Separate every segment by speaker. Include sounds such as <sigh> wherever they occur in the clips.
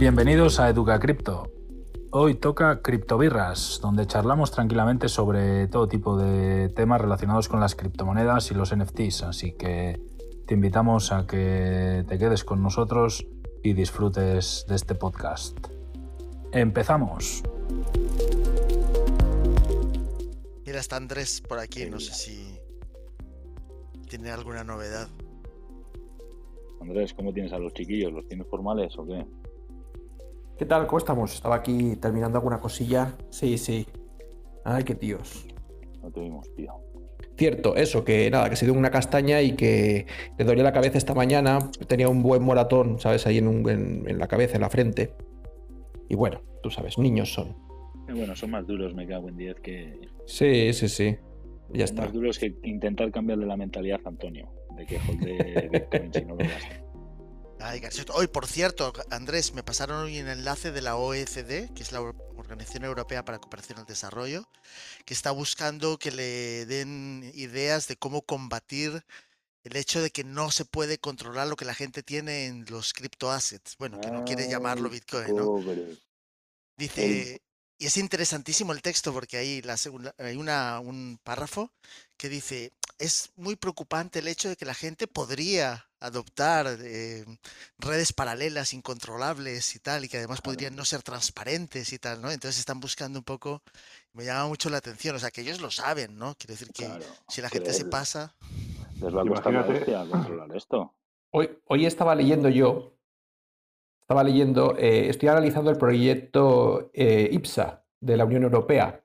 Speaker 1: Bienvenidos a Educa Cripto. Hoy toca Criptobirras, donde charlamos tranquilamente sobre todo tipo de temas relacionados con las criptomonedas y los NFTs, así que te invitamos a que te quedes con nosotros y disfrutes de este podcast. Empezamos.
Speaker 2: Mira, está Andrés por aquí, no sé si tiene alguna novedad.
Speaker 3: Andrés, ¿cómo tienes a los chiquillos? ¿Los tienes formales o qué?
Speaker 4: ¿Qué tal? ¿Cómo estamos? Estaba aquí terminando alguna cosilla. Sí, sí. Ay, qué tíos.
Speaker 3: No te vimos, tío.
Speaker 4: Cierto, eso, que nada, que se dio una castaña y que le dolía la cabeza esta mañana. Tenía un buen moratón, ¿sabes? Ahí en, un- en- en la cabeza, en la frente. Y bueno, tú sabes, niños son.
Speaker 3: Eh, bueno, son más duros, me cago en 10, que.
Speaker 4: Sí, sí, sí. Ya
Speaker 3: son
Speaker 4: está.
Speaker 3: Más duros que intentar cambiarle la mentalidad a Antonio, de que de Bitcoin <laughs> si no lo gasta.
Speaker 2: Ay. Hoy, por cierto, Andrés, me pasaron hoy un enlace de la OECD, que es la Or- Organización Europea para la Cooperación al Desarrollo, que está buscando que le den ideas de cómo combatir el hecho de que no se puede controlar lo que la gente tiene en los criptoassets. Bueno, que no quiere llamarlo
Speaker 3: Ay,
Speaker 2: Bitcoin, ¿no? Dice, y es interesantísimo el texto porque ahí la segunda, hay una, un párrafo que dice, es muy preocupante el hecho de que la gente podría adoptar eh, redes paralelas incontrolables y tal, y que además podrían no ser transparentes y tal, ¿no? Entonces están buscando un poco, me llama mucho la atención, o sea, que ellos lo saben, ¿no? Quiero decir que
Speaker 3: Claro,
Speaker 2: si la gente se pasa,
Speaker 3: Les va a costar la
Speaker 5: Imagínate. <clears throat>
Speaker 3: hostia controlar esto.
Speaker 4: Hoy, hoy estaba leyendo yo, estaba leyendo, eh, estoy analizando el proyecto eh, IPSA de la Unión Europea.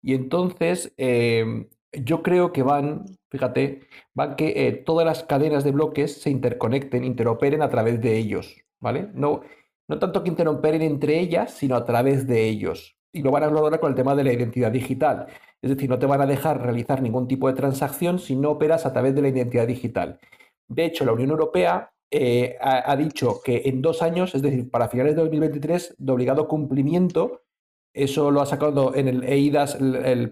Speaker 4: Y entonces eh, yo creo que van, fíjate, van que eh, todas las cadenas de bloques se interconecten, interoperen a través de ellos, ¿vale? No, no tanto que interoperen entre ellas, sino a través de ellos. Y lo van a lograr con el tema de la identidad digital. Es decir, no te van a dejar realizar ningún tipo de transacción si no operas a través de la identidad digital. De hecho, la Unión Europea eh, ha, dicho que en dos años, es decir, para finales de 2023, de obligado cumplimiento, eso lo ha sacado en el EIDAS, el-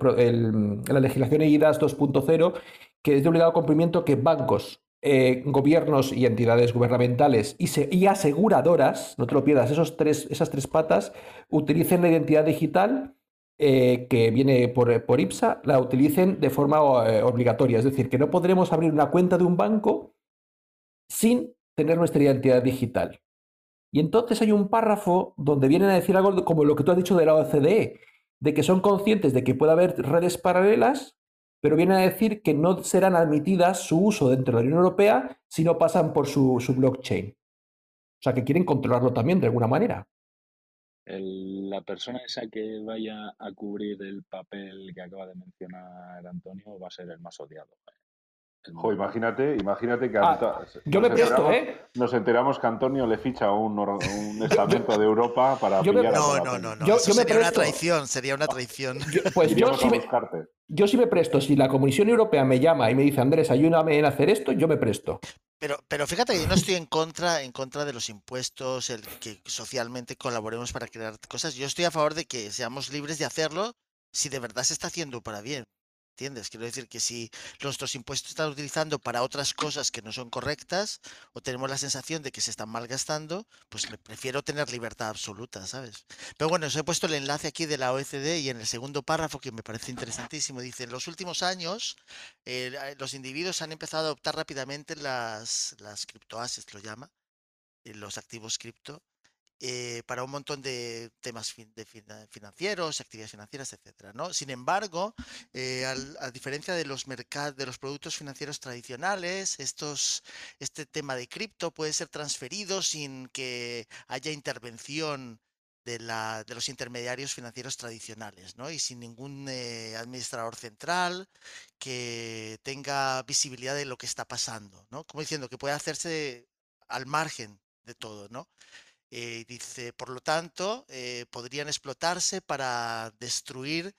Speaker 4: la legislación EIDAS 2.0, que es de obligado cumplimiento que bancos, eh, gobiernos y entidades gubernamentales y, se- y aseguradoras, no te lo pierdas, esos tres, esas tres patas, utilicen la identidad digital eh, que viene por, por IPSA, la utilicen de forma eh, obligatoria. Es decir, que no podremos abrir una cuenta de un banco sin tener nuestra identidad digital. Y entonces hay un párrafo donde vienen a decir algo como lo que tú has dicho de la OCDE, de que son conscientes de que puede haber redes paralelas, pero vienen a decir que no serán admitidas su uso dentro de la Unión Europea si no pasan por su, blockchain. O sea, que quieren controlarlo también de alguna manera.
Speaker 3: La persona esa que vaya a cubrir el papel que acaba de mencionar Antonio va a ser el más odiado.
Speaker 5: Jo, imagínate, imagínate que
Speaker 4: Ah,
Speaker 5: Anta-
Speaker 4: Yo
Speaker 5: nos
Speaker 4: me presto,
Speaker 5: enteramos-
Speaker 4: ¿eh?
Speaker 5: Nos enteramos que Antonio le ficha un, un <laughs> estamento de Europa para
Speaker 4: yo me-
Speaker 5: pillar a
Speaker 2: no, no, no, no,
Speaker 4: Yo-
Speaker 2: eso
Speaker 4: yo me
Speaker 2: sería una traición, sería una traición.
Speaker 4: Yo- pues sí, me, yo sí me presto. Si la Comisión Europea me llama y me dice, Andrés, ayúdame en hacer esto, yo me presto.
Speaker 2: Pero, pero fíjate que yo no estoy en contra, en contra de los impuestos, el que socialmente colaboremos para crear cosas. Yo estoy a favor de que seamos libres de hacerlo si de verdad se está haciendo para bien. Quiero decir que si nuestros impuestos están utilizando para otras cosas que no son correctas o tenemos la sensación de que se están malgastando, pues prefiero tener libertad absoluta, ¿sabes? Pero bueno, os he puesto el enlace aquí de la OECD y en el segundo párrafo, que me parece interesantísimo, dice, en los últimos años eh, los individuos han empezado a adoptar rápidamente las, las criptoassets, lo llama, eh, los activos cripto, eh, para un montón de temas financieros, actividades financieras, etcétera. Sin embargo, eh, a diferencia de los mercados, de los productos financieros tradicionales, este tema de cripto puede ser transferido sin que haya intervención de, la, los intermediarios financieros tradicionales. Y sin ningún eh, administrador central que tenga visibilidad de lo que está pasando, ¿no? Como diciendo que puede hacerse al margen de todo, ¿no? Eh, dice, por lo tanto, eh, podrían explotarse para destruir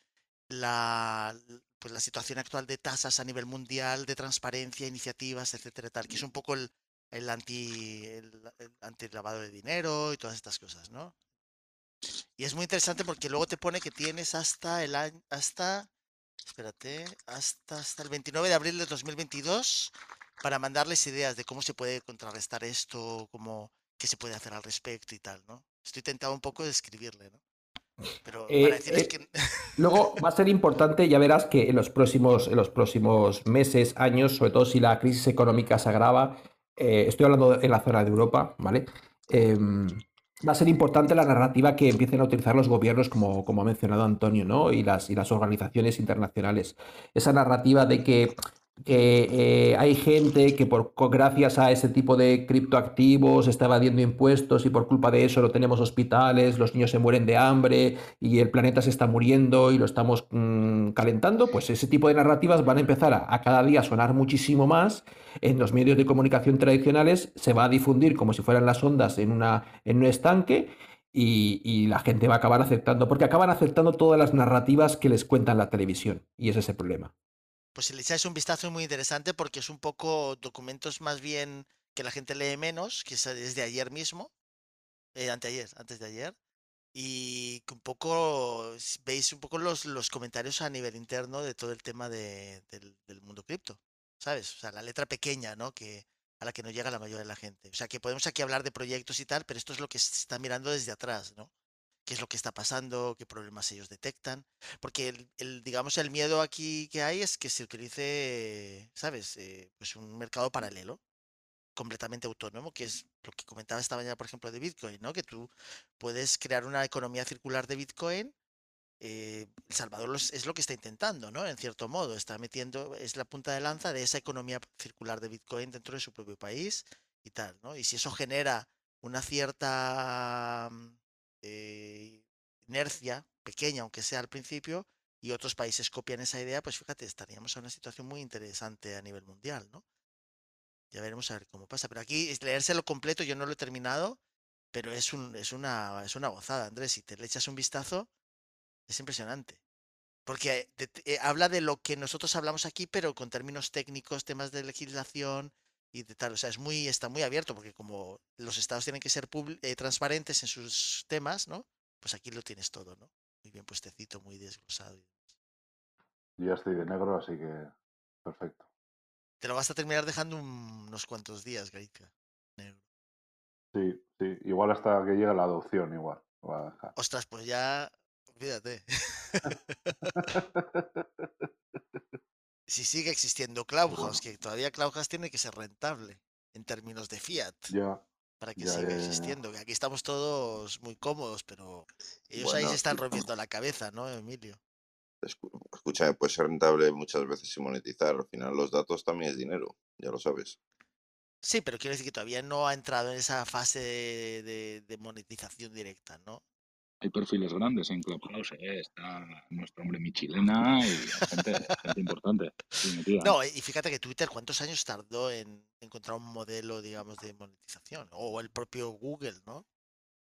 Speaker 2: la, pues, la situación actual de tasas a nivel mundial, de transparencia, iniciativas, etcétera, tal, que es un poco el, el anti el, el antilavado de dinero y todas estas cosas, ¿no? Y es muy interesante porque luego te pone que tienes hasta el año, hasta, espérate, hasta, hasta el 29 de abril de 2022 para mandarles ideas de cómo se puede contrarrestar esto, cómo, qué se puede hacer al respecto y tal, ¿no? Estoy tentado un poco de escribirle, ¿no? Pero
Speaker 4: Eh,
Speaker 2: para
Speaker 4: eh,
Speaker 2: que... <laughs>
Speaker 4: Luego va a ser importante, ya verás que en los próximos, en los próximos meses, años, sobre todo si la crisis económica se agrava, eh, estoy hablando en la zona de Europa, ¿vale? Em, va a ser importante la narrativa que empiecen a utilizar los gobiernos, como, como ha mencionado Antonio, ¿no? Y las, y las organizaciones internacionales. Esa narrativa de que que eh, hay gente que por, gracias a ese tipo de criptoactivos está evadiendo impuestos y por culpa de eso no tenemos hospitales, los niños se mueren de hambre y el planeta se está muriendo y lo estamos mm, calentando, pues ese tipo de narrativas van a empezar a, cada día sonar muchísimo más en los medios de comunicación tradicionales, se va a difundir como si fueran las ondas en, un estanque y, y la gente va a acabar aceptando, porque acaban aceptando todas las narrativas que les cuentan la televisión y ese es el problema.
Speaker 2: Pues si le echáis un vistazo es muy interesante porque es un poco documentos más bien que la gente lee menos, que es desde ayer mismo, eh, anteayer, antes de ayer, y que un poco veis un poco los, los comentarios a nivel interno de todo el tema de- del, del mundo cripto, ¿sabes? O sea, la letra pequeña, ¿no? Que a la que no llega la mayoría de la gente. O sea, que podemos aquí hablar de proyectos y tal, pero esto es lo que se está mirando desde atrás, ¿no? Qué es lo que está pasando, qué problemas ellos detectan. Porque el, el, digamos, el miedo aquí que hay es que se utilice, ¿sabes? Eh, pues un mercado paralelo, completamente autónomo, que es lo que comentaba esta mañana, por ejemplo, de Bitcoin, ¿no? Que tú puedes crear una economía circular de Bitcoin. eh, El Salvador es lo que está intentando, ¿no? En cierto modo, está metiendo, es la punta de lanza de esa economía circular de Bitcoin dentro de su propio país y tal, ¿no? Y si eso genera una cierta mm, eh, inercia, pequeña aunque sea al principio, y otros países copian esa idea, pues fíjate, estaríamos en una situación muy interesante a nivel mundial, ¿no? Ya veremos a ver cómo pasa. Pero aquí leérselo completo, yo no lo he terminado, pero es, un, es, una, es una gozada, Andrés. Si te le echas un vistazo, es impresionante. Porque te- eh, habla de lo que nosotros hablamos aquí, pero con términos técnicos, temas de legislación y de tal. O sea, es muy, está muy abierto, porque como los estados tienen que ser eh, transparentes en sus temas, ¿no? Pues aquí lo tienes todo, ¿no? Muy bien puestecito, muy desglosado.
Speaker 5: Yo ya estoy de negro, así que perfecto.
Speaker 2: Te lo vas a terminar dejando un- unos cuantos días. Negro.
Speaker 5: Sí, sí. Igual hasta que llegue la adopción, igual.
Speaker 2: Ostras, pues ya, olvídate. <laughs> <laughs> <laughs> si sigue existiendo Clubhouse, que todavía Clubhouse tiene que ser rentable en términos de fiat
Speaker 5: Ya,
Speaker 2: para que
Speaker 5: ya,
Speaker 2: siga
Speaker 5: ya,
Speaker 2: existiendo. que Aquí estamos todos muy cómodos, pero ellos ahí se están rompiendo la cabeza, ¿no, Emilio?
Speaker 6: escúchame, puede ser rentable muchas veces sin monetizar. Al final los datos también es dinero, ya lo sabes.
Speaker 2: Sí, pero quiero decir que todavía no ha entrado en esa fase de, de- de monetización directa, ¿no?
Speaker 3: Hay perfiles grandes en Clubhouse, ¿eh? Está nuestro hombre Michilena y gente, gente importante. metida.
Speaker 2: No, y fíjate que Twitter, ¿cuántos años tardó en encontrar un modelo, digamos, de monetización? O el propio Google, ¿no?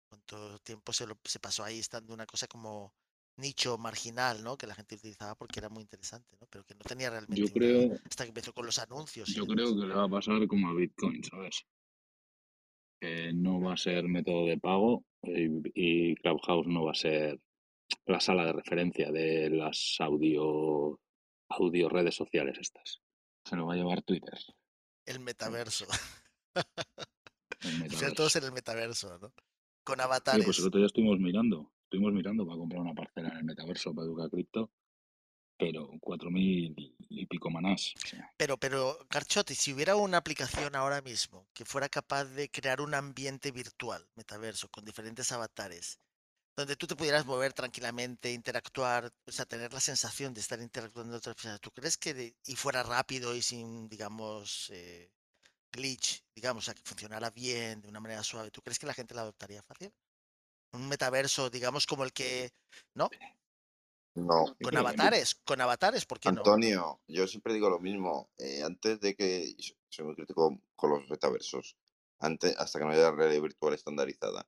Speaker 2: ¿Cuánto tiempo se, lo- se pasó ahí estando una cosa como nicho marginal, ¿no? Que la gente utilizaba porque era muy interesante, ¿no? Pero que no tenía realmente
Speaker 3: Yo
Speaker 2: una-
Speaker 3: creo,
Speaker 2: hasta que empezó con los anuncios.
Speaker 3: yo creo que le va a pasar como a Bitcoin, ¿sabes? Que no va a ser método de pago y, y Clubhouse no va a ser la sala de referencia de las audio, audio redes sociales estas. Se lo va a llevar Twitter.
Speaker 2: El metaverso.
Speaker 3: el <laughs>
Speaker 2: todos
Speaker 3: metaverso.
Speaker 2: en el metaverso, ¿no? Con avatares.
Speaker 3: pues el otro día estuvimos mirando, estuvimos mirando para comprar una parcela en el metaverso para educar cripto, pero cuatro mil y pico manás.
Speaker 2: Pero, pero, Carchotti, si hubiera una aplicación ahora mismo que fuera capaz de crear un ambiente virtual, metaverso, con diferentes avatares, donde tú te pudieras mover tranquilamente, interactuar, o sea, tener la sensación de estar interactuando con otras personas, ¿tú crees que y fuera rápido y sin, digamos, eh, glitch, digamos, o sea, que funcionara bien, de una manera suave, ¿tú crees que la gente la adoptaría fácil? Un metaverso, digamos, como el que, ¿no?
Speaker 6: No,
Speaker 2: Con avatares, con avatares, ¿por qué no?
Speaker 6: Antonio, yo siempre digo lo mismo. eh, antes de que. Soy muy crítico con los metaversos. Antes, hasta que no haya realidad virtual estandarizada.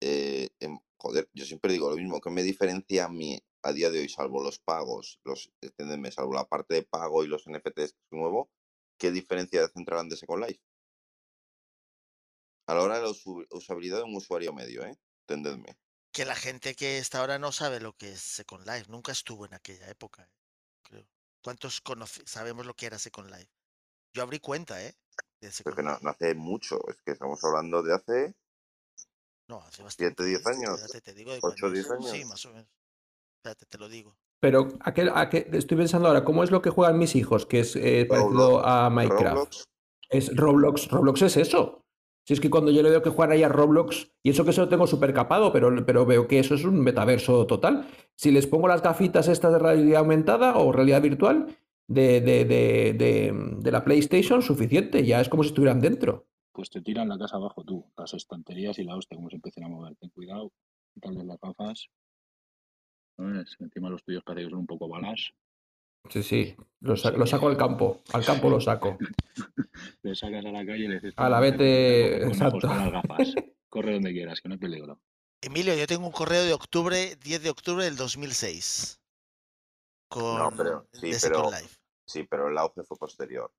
Speaker 6: eh, em, joder, yo siempre digo lo mismo. ¿Qué me diferencia a mí a día de hoy, salvo los pagos, los, entiéndeme, salvo la parte de pago y los NFTs que es nuevo? ¿Qué diferencia de Central de Second Life? A la hora de la usabilidad de un usuario medio, ¿eh? Entendedme.
Speaker 2: Que la gente que está ahora no sabe lo que es Second Life, nunca estuvo en aquella época, ¿eh? creo. ¿Cuántos sabemos lo que era Second Life? Yo abrí cuenta, ¿eh? De
Speaker 6: Pero
Speaker 2: Second
Speaker 6: que no, hace mucho, es que estamos hablando de hace
Speaker 2: No, hace bastante.
Speaker 6: 7, 10
Speaker 2: ¿eh?
Speaker 6: años.
Speaker 2: Espérate, te digo de
Speaker 6: 8,
Speaker 2: cuándo
Speaker 6: 10
Speaker 2: es. Sí,
Speaker 6: años.
Speaker 2: más o menos. Espérate, te lo digo.
Speaker 4: Pero ¿a qué, a qué- estoy pensando ahora, ¿cómo es lo que juegan mis hijos? Que es eh, parecido a Minecraft.
Speaker 6: Roblox,
Speaker 4: Es Roblox. Roblox es eso. Si es que cuando yo le veo que juegan ahí a Roblox, y eso que eso lo tengo súper capado, pero, pero veo que eso es un metaverso total. Si les pongo las gafitas estas de realidad aumentada o realidad virtual de, de, de, de- de la PlayStation, suficiente. Ya es como si estuvieran dentro.
Speaker 3: Pues te tiran la casa abajo tú, las estanterías y la hostia, como se empiecen a mover. Ten cuidado, quitarles las gafas. ¿Sabes? Encima los tuyos parece que son un poco balas.
Speaker 4: Sí, sí. Lo, sa- lo saco al campo. Al campo lo saco. <laughs>
Speaker 3: Le sacas a la calle y le dices...
Speaker 4: A la
Speaker 3: "Toma,
Speaker 4: vete, exacto.
Speaker 3: las gafas. <laughs> Corre donde quieras, que no hay peligro.
Speaker 2: Emilio, yo tengo un correo de octubre, 10 de octubre del 2006. Con
Speaker 6: pero- sí,
Speaker 2: de Second
Speaker 6: pero-
Speaker 2: Life.
Speaker 6: sí, pero el auge fue posterior.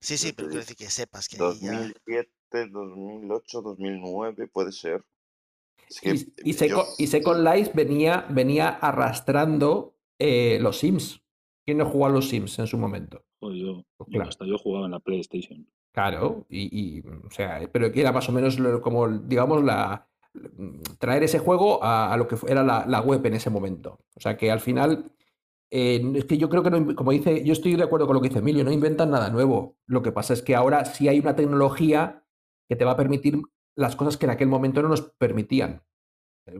Speaker 2: Sí, sí, pero quiero decir que sepas que ahí ya.
Speaker 6: 2007, 2008, 2009, puede ser. Es que
Speaker 4: Y, y,
Speaker 6: yo-
Speaker 4: Seco- y Second Life venía, venía arrastrando eh, los Sims. ¿Quién no jugó a los Sims en su momento?
Speaker 3: Yo,
Speaker 4: Pues
Speaker 3: yo
Speaker 4: claro.
Speaker 3: hasta yo jugaba en la PlayStation.
Speaker 4: Claro, y, y, o sea, pero que era más o menos como, digamos, la traer ese juego a, a lo que era la, la web en ese momento. O sea que al final, eh, es que yo creo que, no como dice, yo estoy de acuerdo con lo que dice Emilio, no inventan nada nuevo. Lo que pasa es que ahora sí hay una tecnología que te va a permitir las cosas que en aquel momento no nos permitían.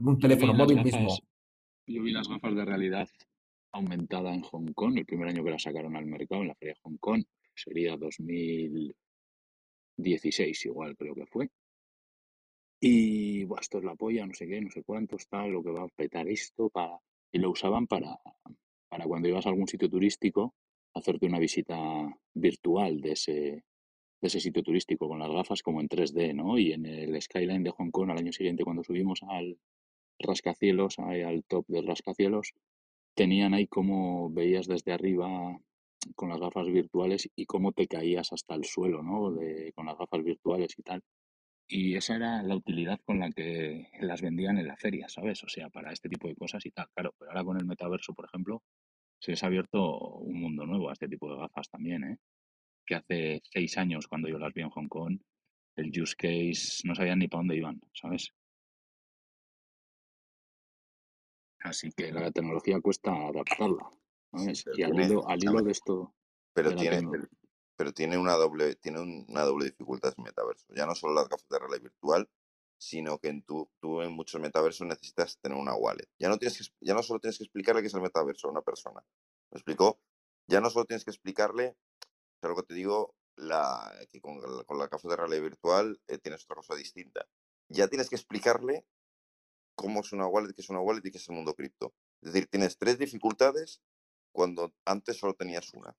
Speaker 4: Un teléfono móvil mismo.
Speaker 3: Yo vi las gafas de realidad aumentada en Hong Kong, el primer año que las sacaron al mercado en la feria de Hong Kong, sería 2016 igual creo que fue. Y esto es la polla, no sé qué, no sé cuánto está, lo que va a petar esto para... Y lo usaban para, para cuando ibas a algún sitio turístico, hacerte una visita virtual de ese, de ese sitio turístico con las gafas como en 3D, ¿no? Y en el skyline de Hong Kong al año siguiente cuando subimos al rascacielos, al top del rascacielos, tenían ahí como veías desde arriba con las gafas virtuales y cómo te caías hasta el suelo, ¿no? De, con las gafas virtuales y tal. Y esa era la utilidad con la que las vendían en la feria, ¿sabes? O sea, para este tipo de cosas y tal, claro. Pero ahora con el metaverso, por ejemplo, se les ha abierto un mundo nuevo a este tipo de gafas también, ¿eh? Que hace seis años, cuando yo las vi en Hong Kong, el use case no sabían ni para dónde iban, ¿sabes? Así que la tecnología cuesta adaptarla, ¿sabes?
Speaker 6: pero
Speaker 3: Y al hilo, al hilo de esto,
Speaker 6: pero
Speaker 3: de la
Speaker 6: tiene, pero, pero tiene una doble, tiene un- una doble dificultad ese metaverso. Ya no solo las gafas de realidad virtual, sino que en tu, tú en muchos metaversos necesitas tener una wallet. Ya no tienes que, ya no solo tienes que explicarle qué es el metaverso a una persona. ¿Me explicó? Ya no solo tienes que explicarle, lo que te digo, la, que con, la- con las gafas de realidad virtual eh, tienes otra cosa distinta. Ya tienes que explicarle cómo es una wallet, qué es una wallet y qué es el mundo cripto. Es decir, tienes tres dificultades cuando antes solo tenías una.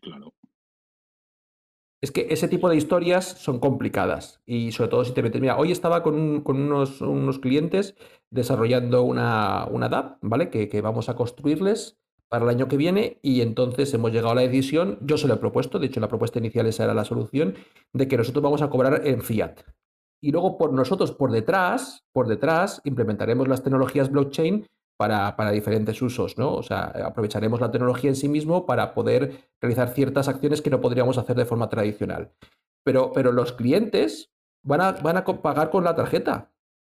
Speaker 3: claro,
Speaker 4: Es que ese tipo de historias son complicadas y sobre todo si te metes. Mira, hoy estaba con, un- con unos, unos clientes desarrollando una, una DApp, ¿vale? Que, que vamos a construirles para el año que viene y entonces hemos llegado a la decisión, yo se lo he propuesto, de hecho la propuesta inicial esa era la solución, de que nosotros vamos a cobrar en fiat. Y luego por nosotros, por detrás, por detrás, implementaremos las tecnologías blockchain para, para diferentes usos, ¿no? O sea, aprovecharemos la tecnología en sí mismo para poder realizar ciertas acciones que no podríamos hacer de forma tradicional. Pero, pero los clientes van a, van a pagar con la tarjeta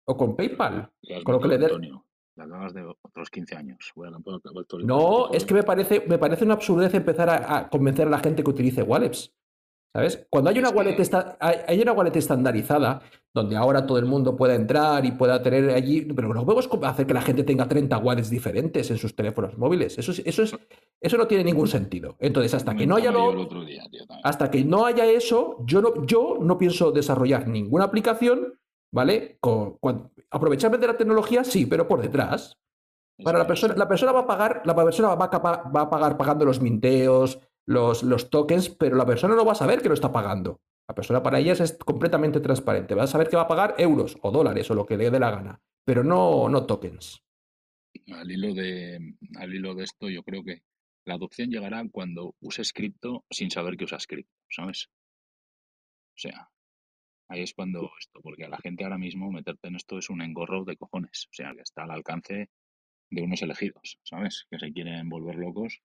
Speaker 4: o con PayPal. Con lo que le dé-
Speaker 3: Antonio. La acabas de otros 15 años. De
Speaker 4: No, es que me parece, me parece una absurdez empezar a, a convencer a la gente que utilice wallets. ¿Sabes? Cuando hay una, wallet esta- hay, una wallet estandarizada, donde ahora todo el mundo pueda entrar y pueda tener allí, pero no podemos hacer que la gente tenga 30 wallets diferentes en sus teléfonos móviles. Eso, es- eso, es, eso no tiene ningún sentido. Entonces, hasta que no haya lo, hasta que no haya eso, yo no, yo no pienso desarrollar ninguna aplicación, ¿vale? Con- aprovecharme de la tecnología, sí, pero por detrás. Para la persona, la persona va a pagar, la persona va a, capa- va a pagar pagando los minteos, los, los tokens, pero la persona no va a saber que lo está pagando. La persona para ella es completamente transparente. Va a saber que va a pagar euros o dólares o lo que le dé la gana, pero no, no tokens.
Speaker 3: Al hilo de, al hilo de esto, yo creo que la adopción llegará cuando uses cripto sin saber que usas cripto, ¿sabes? O sea, ahí es cuando esto, porque a la gente ahora mismo meterte en esto es un engorro de cojones, o sea, que está al alcance de unos elegidos, ¿sabes? Que se quieren volver locos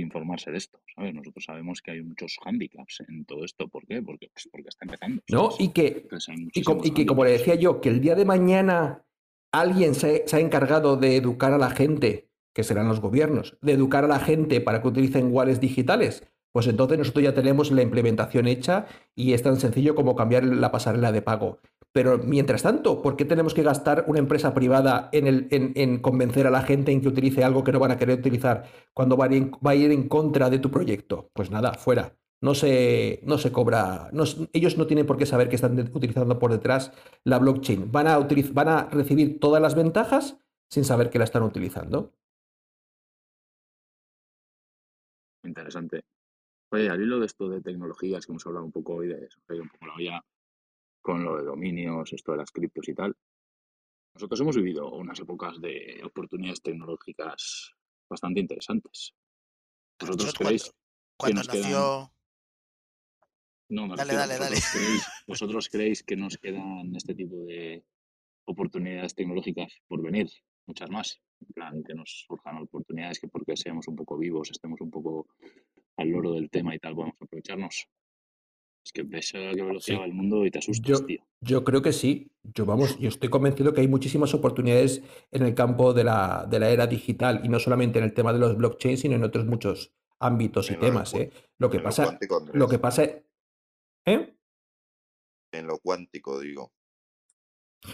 Speaker 3: informarse de esto, ¿sabes? Nosotros sabemos que hay muchos handicaps en todo esto. ¿Por qué? Porque, pues porque está empezando.
Speaker 4: No, y que, y, y que como le decía yo, que el día de mañana alguien se, se ha encargado de educar a la gente, que serán los gobiernos, de educar a la gente para que utilicen wallets digitales, pues entonces nosotros ya tenemos la implementación hecha y es tan sencillo como cambiar la pasarela de pago. Pero mientras tanto, ¿por qué tenemos que gastar una empresa privada en, el, en, en convencer a la gente en que utilice algo que no van a querer utilizar cuando va a ir en, contra de tu proyecto? Pues nada, fuera. No se, no se cobra, ellos no tienen por qué saber que están utilizando por detrás la blockchain. Van a, utiliz- van a recibir todas las ventajas sin saber que la están utilizando.
Speaker 3: Interesante. Oye, al hilo de esto de tecnologías que hemos hablado un poco hoy, de eso, un poco la olla con lo de dominios, esto de las criptos y tal. Nosotros hemos vivido unas épocas de oportunidades tecnológicas bastante interesantes. ¿Vosotros creéis que
Speaker 2: Cuando
Speaker 3: nos quedan...
Speaker 2: nació.
Speaker 3: No, me
Speaker 2: Dale,
Speaker 3: refiero,
Speaker 2: dale, dale.
Speaker 3: ¿vosotros, Creéis, <laughs> ¿Vosotros creéis que nos quedan este tipo de oportunidades tecnológicas por venir? Muchas más. En plan, que nos surjan oportunidades que porque seamos un poco vivos, estemos un poco al loro del tema y tal, podemos aprovecharnos. Es que ves a qué velocidad
Speaker 4: Sí.
Speaker 3: va el mundo y te asustas,
Speaker 4: Yo,
Speaker 3: tío.
Speaker 4: yo creo que sí. Yo, vamos, yo estoy convencido que hay muchísimas oportunidades en el campo de la, de la era digital y no solamente en el tema de los blockchains, sino en otros muchos ámbitos y
Speaker 6: En
Speaker 4: temas. ¿eh? Lo que
Speaker 6: lo
Speaker 4: pasa,
Speaker 6: cuántico,
Speaker 4: lo que pasa, ¿eh?
Speaker 6: En lo cuántico, digo.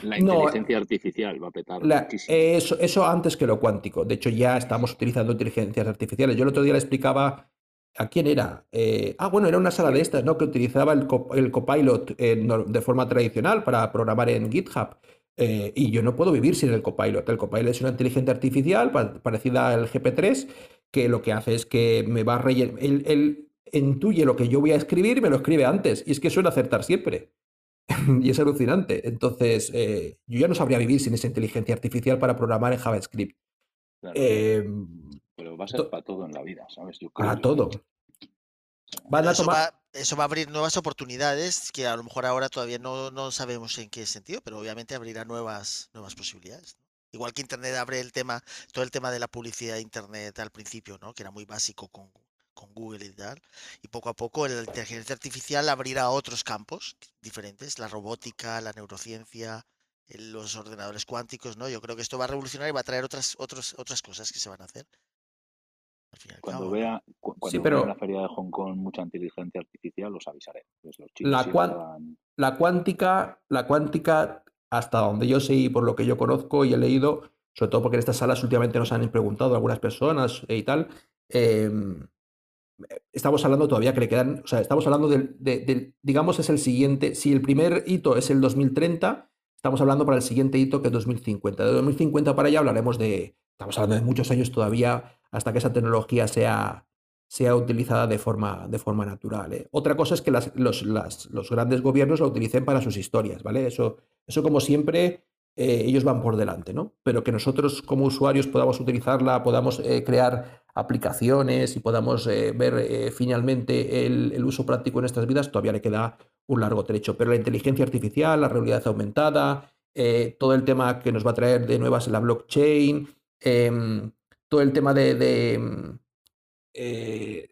Speaker 3: La
Speaker 4: No,
Speaker 3: inteligencia artificial va a petar
Speaker 4: La- eso, eso antes que lo cuántico. De hecho, ya estamos utilizando inteligencias artificiales. Yo el otro día le explicaba a quién era. Eh, ah, bueno, era una sala de estas, ¿no? Que utilizaba el, co- el Copilot eh, no- de forma tradicional para programar en GitHub. Eh, y yo no puedo vivir sin el Copilot. El Copilot es una inteligencia artificial pa- parecida al GP3, que lo que hace es que me va a rellenar. Él, él intuye lo que yo voy a escribir y me lo escribe antes. Y es que suele acertar siempre. <laughs> y es alucinante. Entonces, yo ya no sabría vivir sin esa inteligencia artificial para programar en JavaScript.
Speaker 3: Claro, pero va a ser para todo en la vida, ¿sabes? Yo creo
Speaker 4: para todo. Van a
Speaker 2: Eso
Speaker 4: tomar.
Speaker 2: va, eso va a abrir nuevas oportunidades que a lo mejor ahora todavía no, no sabemos en qué sentido, pero obviamente abrirá nuevas, nuevas posibilidades. ¿no? Igual que Internet abre el tema, todo el tema de la publicidad de Internet al principio, ¿no? Que era muy básico con, con Google y tal. Y poco a poco la inteligencia artificial abrirá otros campos diferentes, la robótica, la neurociencia, los ordenadores cuánticos, ¿no? Yo creo que esto va a revolucionar y va a traer otras, otros, otras cosas que se van a hacer. Al fin y al
Speaker 3: Cuando vea, cu- cuando
Speaker 4: Sí,
Speaker 3: vea
Speaker 4: pero-
Speaker 3: en la feria de Hong Kong mucha inteligencia artificial, os avisaré. Pues los
Speaker 4: La
Speaker 3: sí
Speaker 4: cuántica, la cuántica, hasta donde yo sé y por lo que yo conozco y he leído, sobre todo porque en estas salas últimamente nos han preguntado algunas personas y tal, eh, estamos hablando todavía que le quedan, o sea, estamos hablando del, de- del- digamos, es el siguiente, si el primer hito es el 2030, estamos hablando para el siguiente hito que es 2050. De 2050 para allá hablaremos de, estamos hablando de muchos años todavía hasta que esa tecnología sea, sea utilizada de forma, de forma natural. ¿eh? Otra cosa es que los, los grandes gobiernos la utilicen para sus historias, ¿vale? Eso, eso como siempre, eh, ellos van por delante, ¿no? Pero que nosotros como usuarios podamos utilizarla, podamos eh, crear aplicaciones y podamos ver finalmente el, el uso práctico en nuestras vidas, todavía le queda un largo trecho. Pero la inteligencia artificial, la realidad aumentada, todo el tema que nos va a traer de nuevas la blockchain, em, todo el tema em, eh,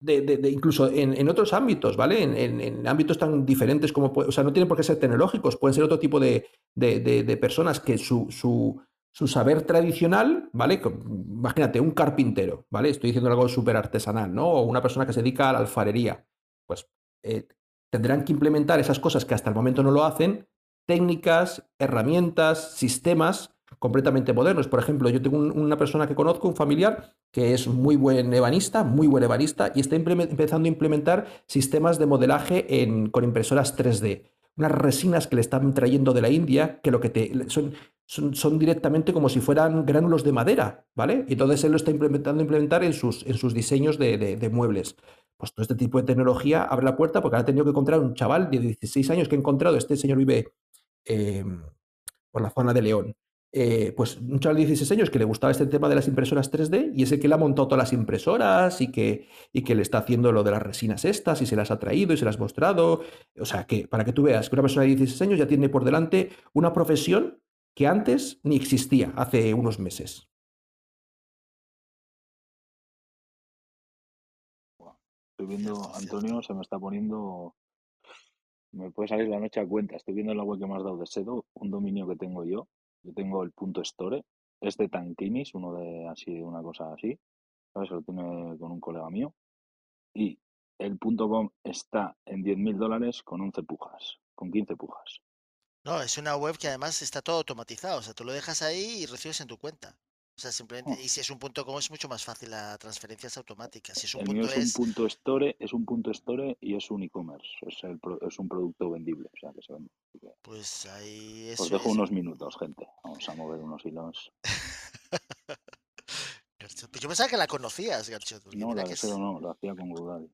Speaker 4: de, de- incluso en, en otros ámbitos, ¿vale? En, en- ámbitos tan diferentes como, o sea, no tienen por qué ser tecnológicos, pueden ser otro tipo de, de- personas que su, su, su saber tradicional, ¿vale? Imagínate, un carpintero, ¿vale? Estoy diciendo algo súper artesanal, ¿no? O una persona que se dedica a la alfarería, pues eh, tendrán que implementar esas cosas que hasta el momento no lo hacen, técnicas, herramientas, sistemas completamente modernos. Por ejemplo, yo tengo un- una persona que conozco, un familiar, que es muy buen ebanista, muy buen ebanista, y está empezando a implementar sistemas de modelaje en- con impresoras 3D. Unas resinas que le están trayendo de la India, que lo que te son, son, directamente como si fueran gránulos de madera, ¿vale? Y entonces él lo está implementando implementar en sus, en sus diseños de muebles. Pues todo este tipo de tecnología abre la puerta porque ahora ha tenido que encontrar un chaval de 16 años que he encontrado, este señor vive eh, por la zona de León. Eh, pues un chaval de 16 años que le gustaba este tema de las impresoras 3D y es el que le ha montado todas las impresoras y que, y que le está haciendo lo de las resinas estas y se las ha traído y se las ha mostrado. O sea, que para que tú veas que una persona de 16 años ya tiene por delante una profesión que antes ni existía hace unos meses.
Speaker 3: Estoy viendo. Antonio se me está poniendo. Me puede salir la noche a cuenta. Estoy viendo en la web que me has dado de Sedo, un dominio que tengo yo. Yo tengo el punto store. Es de Tankinis, uno de así, una cosa así. ¿Sabes? Lo tiene con un colega mío. Y el punto com está en 10.000 dólares con 11 pujas, con 15 pujas.
Speaker 2: No, es una web que además está todo automatizado. O sea, tú lo dejas ahí y recibes en tu cuenta. O sea, simplemente.
Speaker 3: Oh.
Speaker 2: Y si es un punto com es mucho más fácil la transferencias automáticas. Si es un
Speaker 3: El mío
Speaker 2: punto
Speaker 3: es un
Speaker 2: es.
Speaker 3: punto store, es un punto store y es un e-commerce. Es, el es un producto vendible, o sea que se vende.
Speaker 2: Pues ahí
Speaker 3: Os
Speaker 2: eso
Speaker 3: dejo
Speaker 2: es.
Speaker 3: unos minutos, gente. Vamos a mover unos hilos. <laughs>
Speaker 2: Pues yo pensaba que la conocías, porque
Speaker 3: No, la
Speaker 2: que es,
Speaker 3: no, lo hacía con GoDaddy.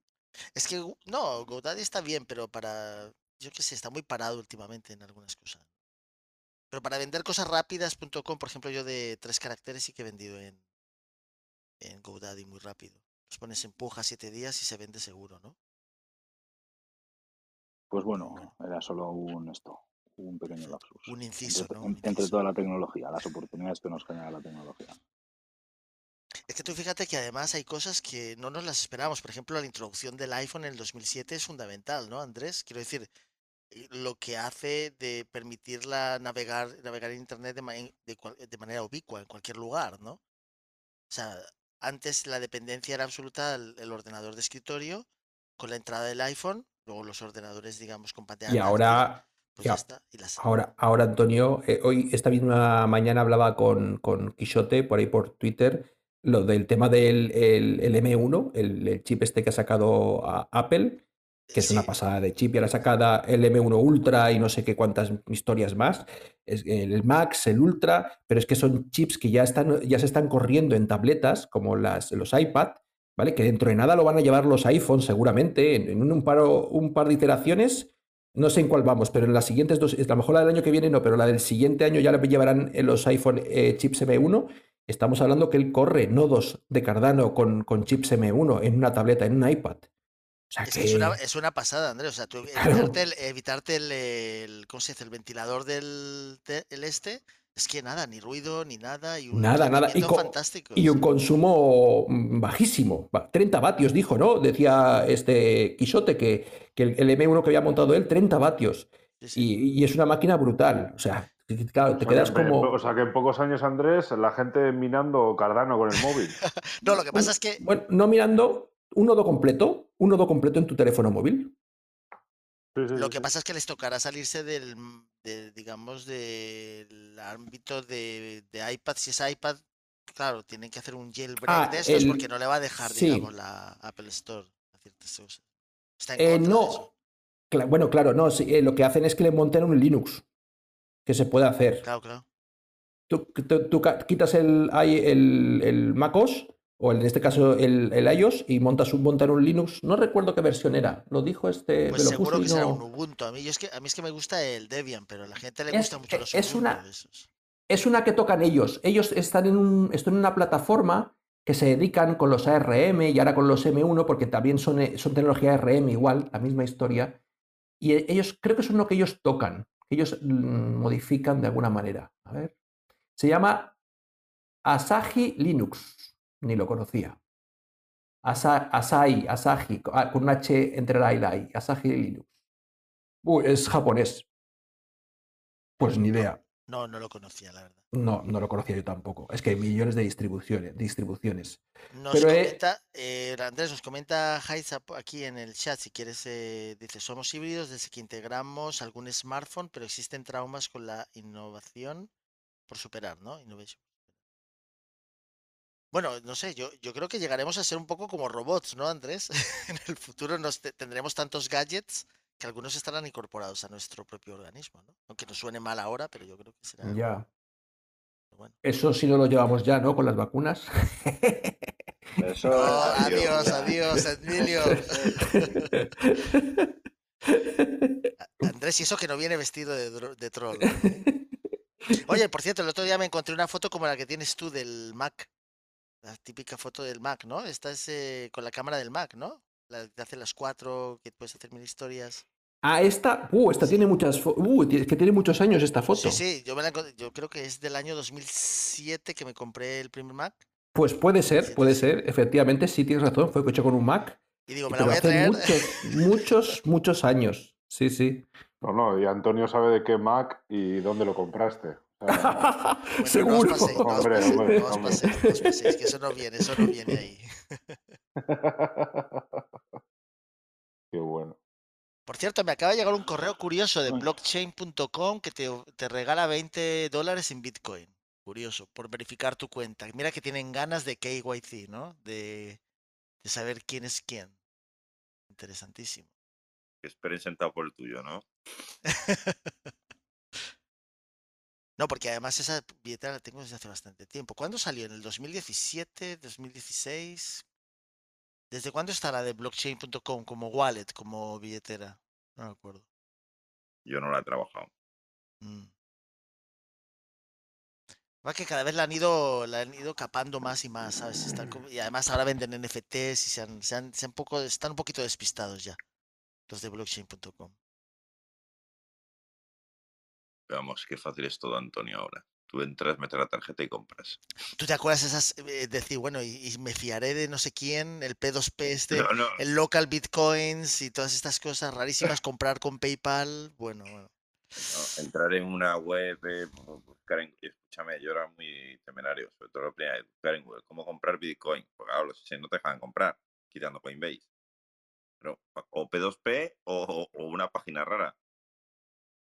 Speaker 2: es que no, GoDaddy está bien, pero para. Yo qué sé, está muy parado últimamente en algunas cosas. Pero para vender cosas rápidas.com, por ejemplo, yo de tres caracteres sí que he vendido en, en GoDaddy muy rápido. Los pones en puja siete días y se vende seguro, ¿no?
Speaker 3: Pues bueno, era solo un esto, un pequeño lapsus.
Speaker 2: Un inciso,
Speaker 3: entre,
Speaker 2: ¿no? Un
Speaker 3: entre
Speaker 2: inciso.
Speaker 3: toda la tecnología, las oportunidades que nos genera la tecnología.
Speaker 2: Es que tú fíjate que además hay cosas que no nos las esperamos. Por ejemplo, la introducción del iPhone en el 2007 es fundamental, ¿no, Andrés? Quiero decir, lo que hace de permitirla navegar, navegar en Internet de, ma- de de manera ubicua, en cualquier lugar, ¿no? O sea, antes la dependencia era absoluta al el ordenador de escritorio, con la entrada del iPhone, luego los ordenadores, digamos, con pantalla
Speaker 4: Y ahora,
Speaker 2: pues ya
Speaker 4: ya,
Speaker 2: está. Y las...
Speaker 4: ahora, ahora Antonio, eh, hoy, esta misma mañana hablaba con, con Quixote por ahí por Twitter, lo del tema del el, el M1, el, el chip este que ha sacado a Apple, que es una pasada de chip, y ahora sacada el M1 Ultra y no sé qué cuántas historias más, es el Max, el Ultra, pero es que son chips que ya, están, ya se están corriendo en tabletas, como las, los iPad, ¿vale? Que dentro de nada lo van a llevar los iPhones seguramente, en, en un, paro, un par de iteraciones, no sé en cuál vamos, pero en las siguientes dos, a lo mejor la del año que viene no, pero la del siguiente año ya le llevarán en los iPhone eh, chips M1. Estamos hablando que él corre nodos de Cardano con, con chips M1 en una tableta, en un iPad. O sea
Speaker 2: Es que es una, es una pasada, Andrés. O sea, tú <laughs>
Speaker 4: Claro.
Speaker 2: evitarte el, evitarte el, el- ¿cómo se dice? El ventilador del te- el este, es que nada, ni ruido, ni nada, y un
Speaker 4: Nada, nada. Y,
Speaker 2: fantástico.
Speaker 4: y un consumo mm, bajísimo. va, 30 vatios, dijo, ¿no? Decía este Quixote que, que el, el M1 que había montado él, 30 vatios.
Speaker 2: Sí, sí.
Speaker 4: Y, y es una máquina brutal. O sea, claro, te
Speaker 5: O
Speaker 4: quedas
Speaker 5: que
Speaker 4: como...
Speaker 5: O sea que en pocos años, Andrés, la gente minando Cardano con el móvil. <laughs>
Speaker 2: No, lo que pasa es que
Speaker 4: Bueno, no mirando un nodo completo, un nodo completo en tu teléfono móvil.
Speaker 2: Lo que pasa es que les tocará salirse del, m- de, digamos, del ámbito de, de iPad. Si es iPad, claro, tienen que hacer un jailbreak
Speaker 4: Ah,
Speaker 2: de estos
Speaker 4: el-
Speaker 2: porque no le va a dejar,
Speaker 4: sí.
Speaker 2: digamos, la Apple Store a ciertas cosas. Está en
Speaker 4: Eh, no,
Speaker 2: eso.
Speaker 4: Cla- bueno, claro, no, sí, eh, lo que hacen es que le monten un Linux, que se puede hacer.
Speaker 2: Claro, claro.
Speaker 4: Tú, tú- quitas el, el, el MacOS, o en este caso el, el iOS, y montas un, montan un Linux. No recuerdo qué versión era, lo dijo este,
Speaker 2: Pues seguro que será un
Speaker 4: no-
Speaker 2: Ubuntu. A mí, yo es que, a mí es que me gusta el Debian, pero a la gente le
Speaker 4: Es-
Speaker 2: gusta mucho
Speaker 4: eh,
Speaker 2: los
Speaker 4: es una-
Speaker 2: esos.
Speaker 4: Es una que tocan ellos. Ellos están en, un, están en una plataforma que se dedican con los ARM y ahora con los M1, porque también son, son tecnología ARM igual, la misma historia. Y eh, ellos, creo que son lo que ellos tocan, que ellos mm, modifican de alguna manera. A ver. Se llama Asahi Linux. Ni lo conocía. Asa- Asahi, Asahi, ah, con un H entre la y la I. Asahi Linux. Uy, es japonés. Pues ni idea.
Speaker 2: No, no lo conocía, la verdad.
Speaker 4: No, no lo conocía yo tampoco. Es que hay millones de distribuciones. distribuciones.
Speaker 2: Nos
Speaker 4: Pero,
Speaker 2: comenta, eh, Andrés, nos comenta Haiza po- aquí en el chat, si quieres, eh, dice, somos híbridos desde que integramos algún smartphone, pero existen traumas con la innovación por superar, ¿no? Innovation. Bueno, no sé, yo, yo creo que llegaremos a ser un poco como robots, ¿no, Andrés? <laughs> en el futuro nos te- tendremos tantos gadgets que algunos estarán incorporados a nuestro propio organismo, ¿no? Aunque nos suene mal ahora, pero yo creo que será
Speaker 4: Ya.
Speaker 2: bueno.
Speaker 4: Eso sí no lo llevamos ya, ¿no? Con las vacunas.
Speaker 3: Eso
Speaker 2: No, <laughs>
Speaker 3: es-
Speaker 2: adiós, adiós, Emilio. <laughs> Andrés, y eso que no viene vestido de, troll. Oye, por cierto, el otro día me encontré una foto como la que tienes tú del Mac. La típica foto del Mac, ¿no? Esta es eh, con la cámara del Mac, ¿no? La que hace las cuatro, que puedes hacer mil historias.
Speaker 4: Ah, esta. Uh, esta tiene muchas. Uh, es que tiene muchos años esta foto.
Speaker 2: Sí, sí, yo, me la yo creo que es del año 2007 que me compré el primer Mac.
Speaker 4: Pues puede ser, puede ser. Efectivamente, sí tienes razón. Fue hecho con un Mac.
Speaker 2: Y digo, me la
Speaker 4: Pero
Speaker 2: voy a
Speaker 4: hace
Speaker 2: traer.
Speaker 4: muchos, muchos, muchos años. Sí, sí.
Speaker 5: No, no, y Antonio sabe de qué Mac y dónde lo compraste.
Speaker 2: Bueno, <laughs> no os
Speaker 4: Seguro.
Speaker 2: paséis, no os
Speaker 5: Hombre,
Speaker 2: paséis,
Speaker 5: hombre,
Speaker 2: no os paséis, no os paséis, que eso no viene, eso no viene ahí. <laughs>
Speaker 5: qué bueno.
Speaker 2: Por cierto, me acaba de llegar un correo curioso de blockchain.com que te, te regala 20 dólares en Bitcoin. Curioso, por verificar tu cuenta. Mira que tienen ganas de KYC, ¿no? De, de saber quién es quién. Interesantísimo.
Speaker 6: Que esperen sentado por el tuyo, ¿no? <laughs>
Speaker 2: No, porque además esa billetera la tengo desde hace bastante tiempo. ¿Cuándo salió? ¿En el 2017? ¿2016? ¿Desde cuándo está la de blockchain.com como wallet, como billetera? No me acuerdo.
Speaker 6: Yo no la he trabajado.
Speaker 2: Mm. Va que cada vez la han ido, la han ido capando más y más, ¿sabes? Están y además ahora venden NFTs y se han, se han- se han poco, están un poquito despistados ya, los de blockchain.com.
Speaker 6: Vamos, qué fácil es todo, Antonio, ahora. Tú entras, metes la tarjeta y compras.
Speaker 2: ¿Tú te acuerdas esas, eh, decir, bueno, y, y me fiaré de no sé quién, el P2P este,
Speaker 6: No, no,
Speaker 2: el local bitcoins y todas estas cosas rarísimas, comprar con PayPal, bueno, bueno.
Speaker 6: no, entrar en una web, eh, bu- buscar en... Escúchame, yo era muy temerario, sobre todo la primera vez, buscar en Google cómo comprar Bitcoin. Porque claro, los no te dejan comprar, quitando Coinbase. Pero, o P2P o, o una página rara.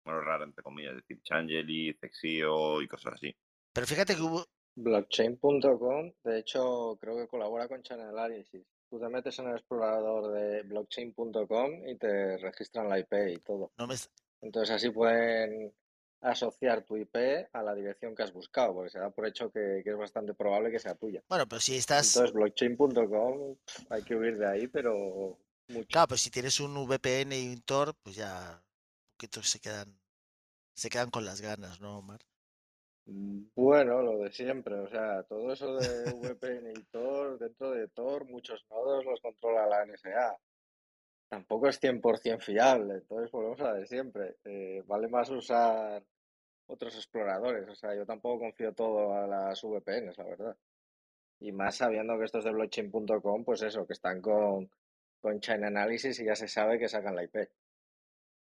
Speaker 6: Bueno, rara, entre comillas, es decir, Changeli, Cexio y cosas así.
Speaker 2: Pero fíjate que hubo,
Speaker 7: Blockchain.com, de hecho, creo que colabora con Channel Analysis. Tú te metes en el explorador de blockchain.com y te registran la IP y todo.
Speaker 2: no me, es-
Speaker 7: Entonces así pueden asociar tu IP a la dirección que has buscado, porque se da por hecho que, que es bastante probable que sea tuya.
Speaker 2: bueno, pero si estás,
Speaker 7: Entonces blockchain.com hay que huir de ahí, pero mucho.
Speaker 2: claro, pues si tienes un VPN y un Tor, pues ya poquito se quedan, se quedan con las ganas, ¿no, Omar?
Speaker 7: Bueno, lo de siempre, o sea, todo eso de VPN y Tor, dentro de Tor muchos nodos los controla la NSA. Tampoco es 100% fiable, entonces volvemos a de siempre. eh, vale más usar otros exploradores, o sea, yo tampoco confío todo a las VPNs, la verdad. Y más sabiendo que estos de blockchain.com, pues eso, que están con, con Analysis y ya se sabe que sacan la IP.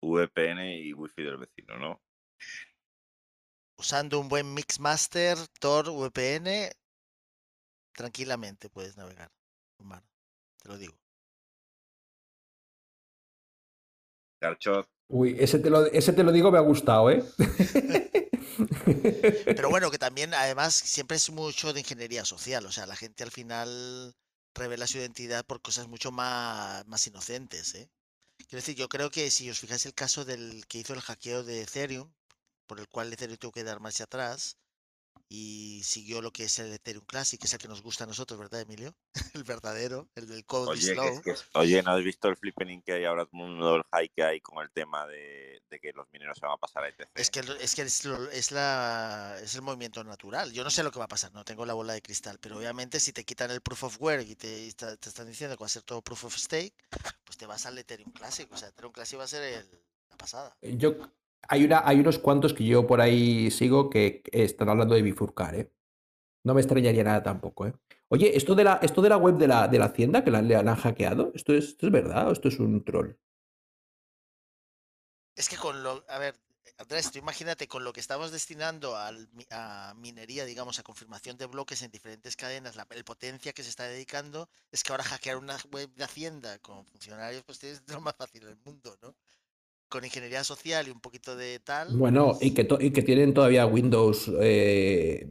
Speaker 6: VPN y Wi-Fi del vecino, ¿no?
Speaker 2: Usando un buen Mixmaster, Tor, VPN, tranquilamente puedes navegar, Omar, te lo digo.
Speaker 6: Garchot,
Speaker 4: Uy, ese te, lo, ese te lo digo, me ha gustado, ¿eh? <laughs>
Speaker 2: Pero bueno, que también además siempre es mucho de ingeniería social, o sea, la gente al final revela su identidad por cosas mucho más, más inocentes, ¿eh? Quiero decir, yo creo que si os fijáis el caso del que hizo el hackeo de Ethereum, por el cual Ethereum tuvo que dar marcha atrás y siguió lo que es el Ethereum Classic, que es el que nos gusta a nosotros, ¿verdad, Emilio? <laughs> El verdadero, el del code
Speaker 6: Oye,
Speaker 2: slow.
Speaker 6: es que es- oye, ¿no has visto el flippening que hay ahora, todo el mundo, el high que hay con el tema de, de que los mineros se van a pasar a ETC?
Speaker 2: Es que, lo- es, que es, lo- es la, es el movimiento natural. Yo no sé lo que va a pasar, no tengo la bola de cristal, pero obviamente si te quitan el proof of work y te, y te están diciendo que va a ser todo proof of stake, pues te vas al Ethereum Classic. O sea, Ethereum Classic va a ser el- la pasada.
Speaker 4: Yo, hay, una, hay unos cuantos que yo por ahí sigo que están hablando de bifurcar, ¿eh? No me extrañaría nada tampoco, ¿eh? Oye, esto de la, esto de la web de la, de la hacienda que la, han hackeado, ¿esto es, ¿esto es verdad o esto es un troll?
Speaker 2: Es que con lo, a ver, Andrés, tú imagínate con lo que estamos destinando a minería, digamos, a confirmación de bloques en diferentes cadenas, la el potencia que se está dedicando, es que ahora hackear una web de Hacienda con funcionarios, pues tienes lo más fácil del mundo, ¿no? Con ingeniería social y un poquito de tal.
Speaker 4: Bueno, y
Speaker 2: pues,
Speaker 4: que, to- y que tienen todavía Windows eh,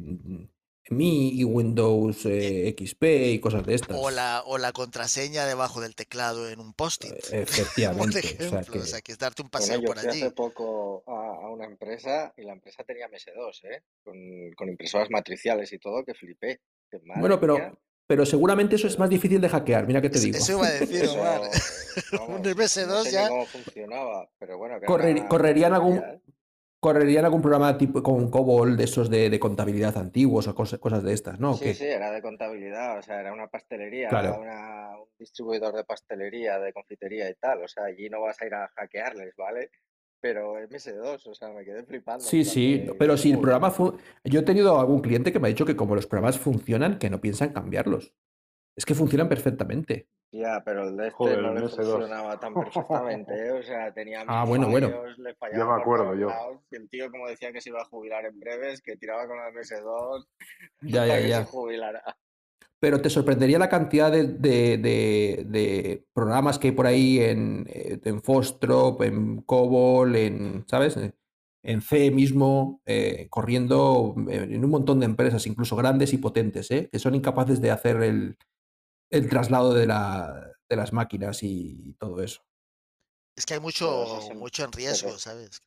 Speaker 4: Mi y Windows eh, XP y cosas de estas.
Speaker 2: O la, o la contraseña debajo del teclado en un post-it.
Speaker 4: Eh, <laughs> Efectivamente.
Speaker 2: Por
Speaker 4: o sea
Speaker 2: ejemplo,
Speaker 4: que-
Speaker 2: o sea, que es darte un
Speaker 7: Bueno,
Speaker 2: paseo
Speaker 7: yo
Speaker 2: por
Speaker 7: fui
Speaker 2: allí.
Speaker 7: hace poco a, a una empresa y la empresa tenía MS2, ¿eh? Con, con impresoras matriciales y todo, que flipé.
Speaker 4: Bueno, pero,
Speaker 7: mía,
Speaker 4: pero seguramente eso es más difícil de hackear, mira que te
Speaker 2: Es-
Speaker 4: digo.
Speaker 2: Eso iba a <laughs> decir,
Speaker 7: eso,
Speaker 2: Omar.
Speaker 7: vamos, <laughs>
Speaker 2: Un
Speaker 7: no
Speaker 2: MS2
Speaker 7: sé
Speaker 2: ya.
Speaker 7: cómo funcionaba, pero bueno, que era
Speaker 4: Correr-
Speaker 7: una
Speaker 4: correrían algún-. Correrían algún programa tipo con COBOL de esos de, de contabilidad antiguos o cosas, cosas de estas, ¿no? ¿O
Speaker 7: Sí,
Speaker 4: qué?
Speaker 7: sí, era de contabilidad, o sea, era una pastelería,
Speaker 4: Claro.
Speaker 7: una- un distribuidor de pastelería, de confitería y tal, o sea, allí no vas a ir a hackearles, ¿vale? Pero MS2, o sea, me quedé flipando.
Speaker 4: Sí, sí,
Speaker 7: de,
Speaker 4: pero si el programa... fu- Yo he tenido algún cliente que me ha dicho que como los programas funcionan, que no piensan cambiarlos. Es que funcionan perfectamente.
Speaker 7: Ya, pero el de este
Speaker 5: Joder,
Speaker 7: no
Speaker 5: el
Speaker 7: le
Speaker 5: MS2.
Speaker 7: funcionaba tan perfectamente, ¿eh? O sea, tenía <laughs>
Speaker 4: Ah, bueno, bueno.
Speaker 7: fallos, le
Speaker 5: Ya
Speaker 7: fallaba
Speaker 5: me acuerdo yo.
Speaker 7: lados, y el tío, como decía que se iba a jubilar en breves, que tiraba con la MS2
Speaker 4: Ya,
Speaker 7: hasta
Speaker 4: ya, <laughs>
Speaker 7: que
Speaker 4: ya.
Speaker 7: se jubilara.
Speaker 4: Pero te sorprendería la cantidad de, de- de- de programas que hay por ahí en, eh, en Foxtrot, en COBOL, en, ¿sabes? Eh, En C mismo, eh, corriendo en en un montón de empresas, incluso grandes y potentes, ¿eh? que son incapaces de hacer el, el traslado de, la- de las máquinas y todo eso.
Speaker 2: Es que hay mucho,
Speaker 7: es
Speaker 2: mucho en
Speaker 7: pero-
Speaker 2: riesgo, ¿sabes?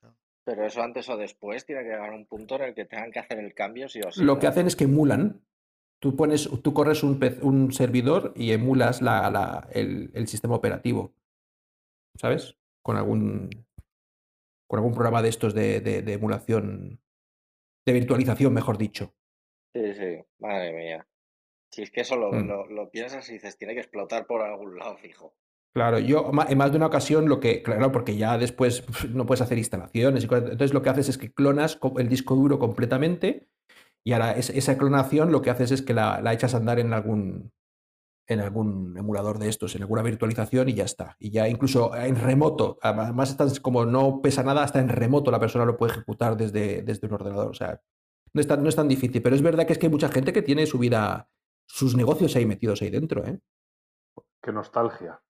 Speaker 7: Pero eso antes o después tiene que llegar a un punto en el que tengan que hacer el cambio sí o sí.
Speaker 4: Lo
Speaker 7: ¿no?
Speaker 4: que hacen es que emulan. Tú pones, tú corres un, un servidor y emulas la- la- el, el sistema operativo. ¿Sabes? Con algún, con algún programa de estos de, de- de emulación, de virtualización, mejor dicho.
Speaker 7: Sí, sí, madre mía. Si es que eso lo,
Speaker 4: Mm.
Speaker 7: lo, lo piensas y dices, tiene que explotar por algún lado fijo.
Speaker 4: Claro, yo en más de una ocasión lo que, claro, porque ya después <laughs> no puedes hacer instalaciones y cosas, entonces lo que haces es que clonas el disco duro completamente y ahora es- esa clonación lo que haces es que la, la echas a andar en algún, en algún emulador de estos, en alguna virtualización y ya está. Y ya incluso en remoto, además estás- como no pesa nada, hasta en remoto la persona lo puede ejecutar desde, desde un ordenador. O sea, no es, tan, no es tan difícil, pero es verdad que es que hay mucha gente que tiene su vida, sus negocios ahí metidos ahí dentro, ¿eh?
Speaker 5: Qué nostalgia.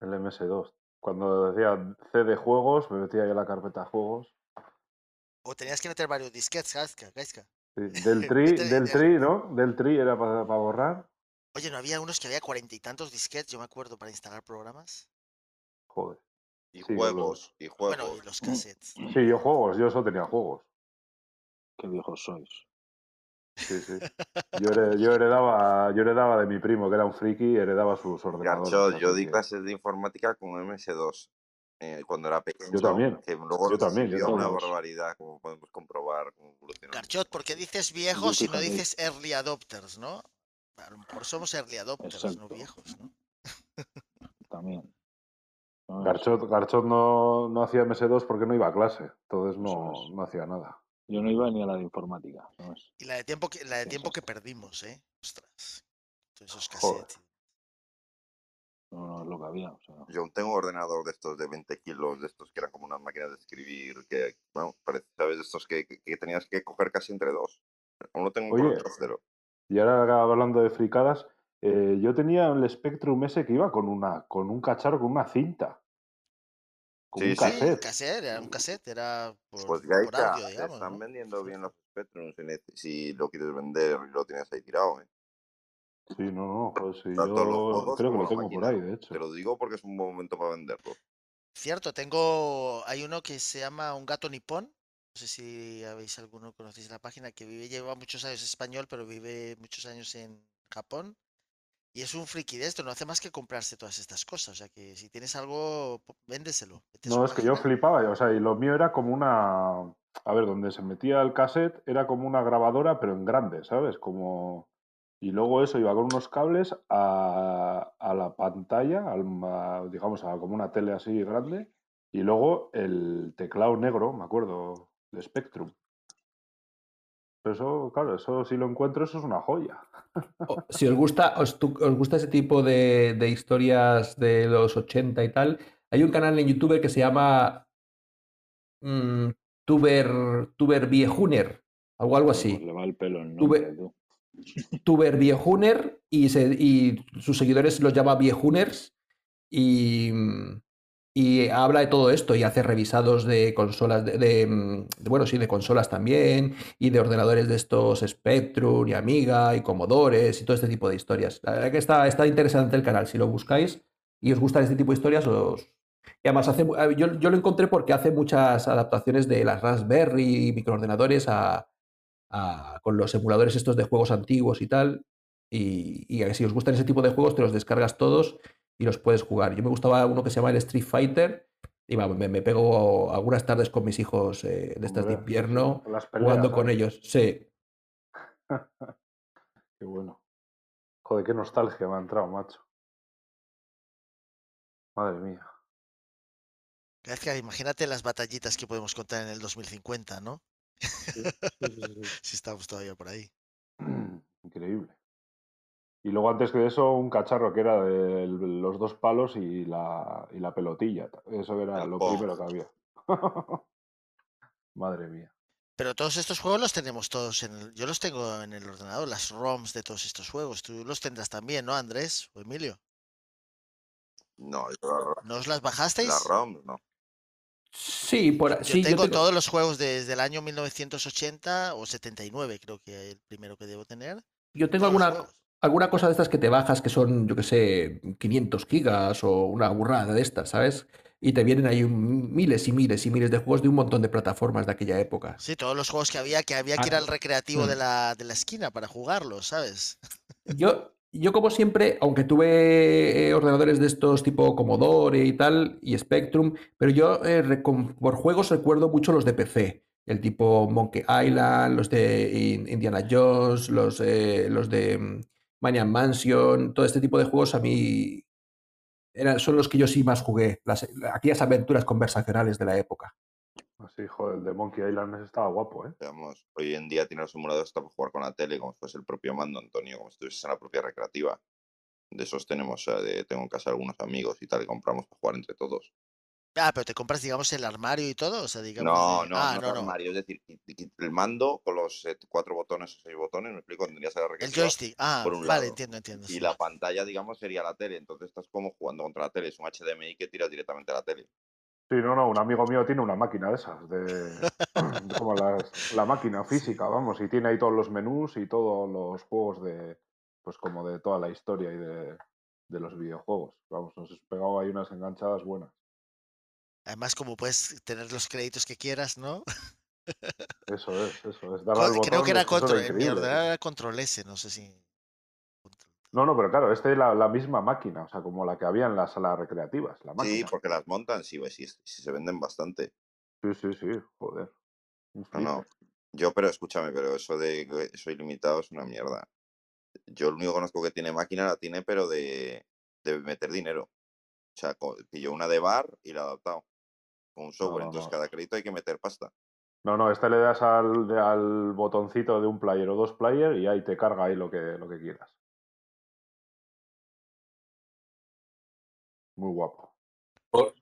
Speaker 5: El MS2. Cuando decía C de juegos, me metía ahí en la carpeta de juegos.
Speaker 2: O tenías que meter varios disquetes, Gaisca.
Speaker 5: Sí, Del <laughs> tri,
Speaker 2: Vete-
Speaker 5: del tri, ¿no? Del tri era para, borrar.
Speaker 2: Oye, ¿no había unos que había cuarenta y tantos disquetes, yo me acuerdo, para instalar programas?
Speaker 5: Joder.
Speaker 6: Y
Speaker 5: Sí,
Speaker 6: juegos, y juegos.
Speaker 2: Bueno, y los cassettes.
Speaker 5: Sí, yo juegos, yo eso tenía juegos.
Speaker 3: Qué viejos sois.
Speaker 5: Sí, sí. <laughs> Yo, hered- yo heredaba, yo heredaba de mi primo, que era un friki, heredaba sus ordenadores.
Speaker 6: Garchot, yo di clases de informática con MS2 eh, cuando era pequeño.
Speaker 5: Yo también.
Speaker 6: Que luego
Speaker 5: Yo también, yo
Speaker 6: una
Speaker 5: también.
Speaker 6: barbaridad, como podemos comprobar. Evolucionó.
Speaker 2: Garchot, ¿por qué dices viejos y no dices early adopters, no? A lo mejor somos early adopters, no
Speaker 3: Exacto.
Speaker 2: viejos, ¿no?
Speaker 3: También.
Speaker 5: Garchot, Garchot no, no hacía MS2 porque no iba a clase, entonces no,
Speaker 3: es.
Speaker 5: no hacía nada.
Speaker 3: Yo no iba ni a la de informática, ¿sabes?
Speaker 2: Y la de tiempo que, la de tiempo que perdimos, ¿eh? Ostras. Todos esos cassettes.
Speaker 3: No, no es lo que había. O sea,
Speaker 6: Yo tengo un ordenador de estos de 20 kilos, de estos que eran como unas máquinas de escribir, que, bueno, parece, ¿sabes? De estos que, que- que tenías que coger casi entre dos. Aún lo tengo por
Speaker 5: Oye.
Speaker 6: trasero.
Speaker 5: Y ahora hablando de fricadas, eh, yo tenía el Spectrum ese que iba con una, con un cacharro, con una cinta. Con
Speaker 6: Sí,
Speaker 5: un
Speaker 6: sí.
Speaker 2: Sí,
Speaker 5: cassette.
Speaker 2: cassette, era un cassette, era por,
Speaker 6: Pues
Speaker 2: por
Speaker 6: Gaita,
Speaker 2: audio, digamos,
Speaker 6: están
Speaker 2: ¿no?
Speaker 6: vendiendo bien los Spectrum si, ne- si lo quieres vender y lo tienes ahí tirado. ¿eh?
Speaker 5: Sí, no, no, pues sí,
Speaker 6: Tanto los
Speaker 5: yo
Speaker 6: juegos
Speaker 5: creo que lo tengo por ahí, de hecho.
Speaker 6: Te lo digo porque es un buen momento para venderlo.
Speaker 2: Cierto, tengo, hay uno que se llama Un gato nipón. No sé si habéis alguno, conocéis la página, que vive, lleva muchos años español, pero vive muchos años en Japón. Y es un friki de esto, no hace más que comprarse todas estas cosas. O sea que si tienes algo, véndeselo.
Speaker 5: No, es que yo flipaba, o sea, y lo mío era como una... A ver, donde se metía el cassette era como una grabadora, pero en grande, ¿sabes? Como... Y luego eso iba con unos cables a, a la pantalla, al digamos, a como una tele así grande, y luego el teclado negro, me acuerdo, de Spectrum. Pero eso, claro, eso si lo encuentro, eso es una joya.
Speaker 4: Si os gusta, os, tu- os gusta ese tipo de, de historias de los 80 y tal, hay un canal en YouTube que se llama mm, Tuber, Tuber Viejuner, algo
Speaker 3: pues
Speaker 4: así.
Speaker 3: le va el pelo el nombre.
Speaker 4: Tuber Viejuner y, sus seguidores los llama Viejuners y, habla de todo esto y hace revisados de consolas, de, mm, bueno, sí, de consolas también y de ordenadores de estos Spectrum y Amiga y Commodores y todo este tipo de historias. La verdad que está, está interesante el canal, si lo buscáis y os gustan este tipo de historias, además hace, mu- yo, yo lo encontré porque hace muchas adaptaciones de las Raspberry y microordenadores a, a- con los emuladores estos de juegos antiguos y tal. Y, y si os gustan ese tipo de juegos, te los descargas todos y los puedes jugar. Yo me gustaba uno que se llama el Street Fighter y me, me pego algunas tardes con mis hijos eh, de estas de invierno
Speaker 5: Las peleas,
Speaker 4: jugando con ellos. Sí, <laughs>
Speaker 5: Qué bueno. Joder, qué nostalgia me ha entrado, macho. Madre mía.
Speaker 2: Es que imagínate las batallitas que podemos contar en el 2050, ¿no?
Speaker 5: Sí, <laughs> sí,
Speaker 2: estamos todavía por ahí. <clears throat>
Speaker 5: Increíble. Y luego antes que eso, un cacharro que era de los dos palos y la, y la pelotilla. Eso era lo primero que había. <laughs> Madre mía.
Speaker 2: Pero todos estos juegos los tenemos todos en el... Yo los tengo en el ordenador, las ROMs de todos estos juegos. Tú los tendrás también, ¿no, Andrés o Emilio?
Speaker 6: No, yo la-
Speaker 2: ¿No os las bajasteis?
Speaker 6: la ROM, no.
Speaker 4: Sí, por,
Speaker 2: Yo
Speaker 4: sí, yo
Speaker 2: tengo todos los juegos desde el año 1980 o 79, creo que el primero que debo tener.
Speaker 4: yo tengo
Speaker 2: todos
Speaker 4: alguna, alguna cosa de estas que te bajas que son, yo que sé, 500 gigas o una burrada de estas, ¿sabes? Y te vienen ahí un- miles y miles y miles de juegos de un montón de plataformas de aquella época.
Speaker 2: Sí, todos los juegos que había, que había que ir
Speaker 4: Ah,
Speaker 2: al recreativo de
Speaker 4: mm.
Speaker 2: la, de la esquina para jugarlos, ¿sabes?
Speaker 4: Yo, yo como siempre, aunque tuve eh, ordenadores de estos tipo Commodore y tal, y Spectrum, pero yo eh, por juegos recuerdo mucho los de PC, el tipo Monkey Island, los de In- Indiana Jones, los, eh, los de mm, Maniac Mansion, todo este tipo de juegos a mí eran, son los que yo sí más jugué, las, aquellas aventuras conversacionales de la época.
Speaker 5: Así, joder, el de Monkey Island estaba guapo, ¿eh?
Speaker 6: Digamos, hoy en día tiene los emuladores hasta para jugar con la tele, como si fuese el propio mando, Antonio, como si estuvieses en la propia recreativa. De esos tenemos, de, tengo en casa algunos amigos y tal, y compramos para jugar entre todos.
Speaker 2: Ah, pero te compras, digamos, el armario y todo, o sea, digamos.
Speaker 6: No,
Speaker 2: ah,
Speaker 6: no,
Speaker 2: no, no.
Speaker 6: armario, es decir, el mando con los eh, cuatro botones o seis botones, me explico, tendrías a la
Speaker 2: El
Speaker 6: recreativa.
Speaker 2: joystick. Ah,
Speaker 6: por un
Speaker 2: vale,
Speaker 6: lado.
Speaker 2: entiendo, entiendo.
Speaker 6: Y
Speaker 2: sí.
Speaker 6: la pantalla, digamos, sería la tele. Entonces estás como jugando contra la tele. Es un HDMI que tiras directamente a la tele.
Speaker 5: Sí, no, no, un amigo mío tiene una máquina de esas, de, de como las- la máquina física, vamos, y tiene ahí todos los menús y todos los juegos de, pues como de toda la historia y de, de los videojuegos. Vamos, nos hemos pegado ahí unas enganchadas buenas.
Speaker 2: Además, como puedes tener los créditos que quieras, ¿no?
Speaker 5: Eso es, eso es. Darle al
Speaker 2: Co- Creo que era control,
Speaker 5: increíble.
Speaker 2: ordenador era control S, no sé si.
Speaker 5: No, no, pero claro, este es la, la misma máquina, o sea, como la que había en las salas recreativas, la
Speaker 6: Sí, porque las montan, sí, pues, sí, sí, se venden bastante.
Speaker 5: Sí, sí, sí, joder.
Speaker 6: No, no. Yo, pero escúchame, pero eso de que eso ilimitado es una mierda. Yo el único que conozco que tiene máquina la tiene, pero de, de meter dinero. O sea, pilló una de bar y la ha adaptado con un software.
Speaker 5: no,
Speaker 6: Entonces,
Speaker 5: no.
Speaker 6: cada crédito hay que meter pasta.
Speaker 5: No, no, este le das al, al botoncito de un player o dos player y ahí te carga ahí lo que, lo que quieras. Muy guapo.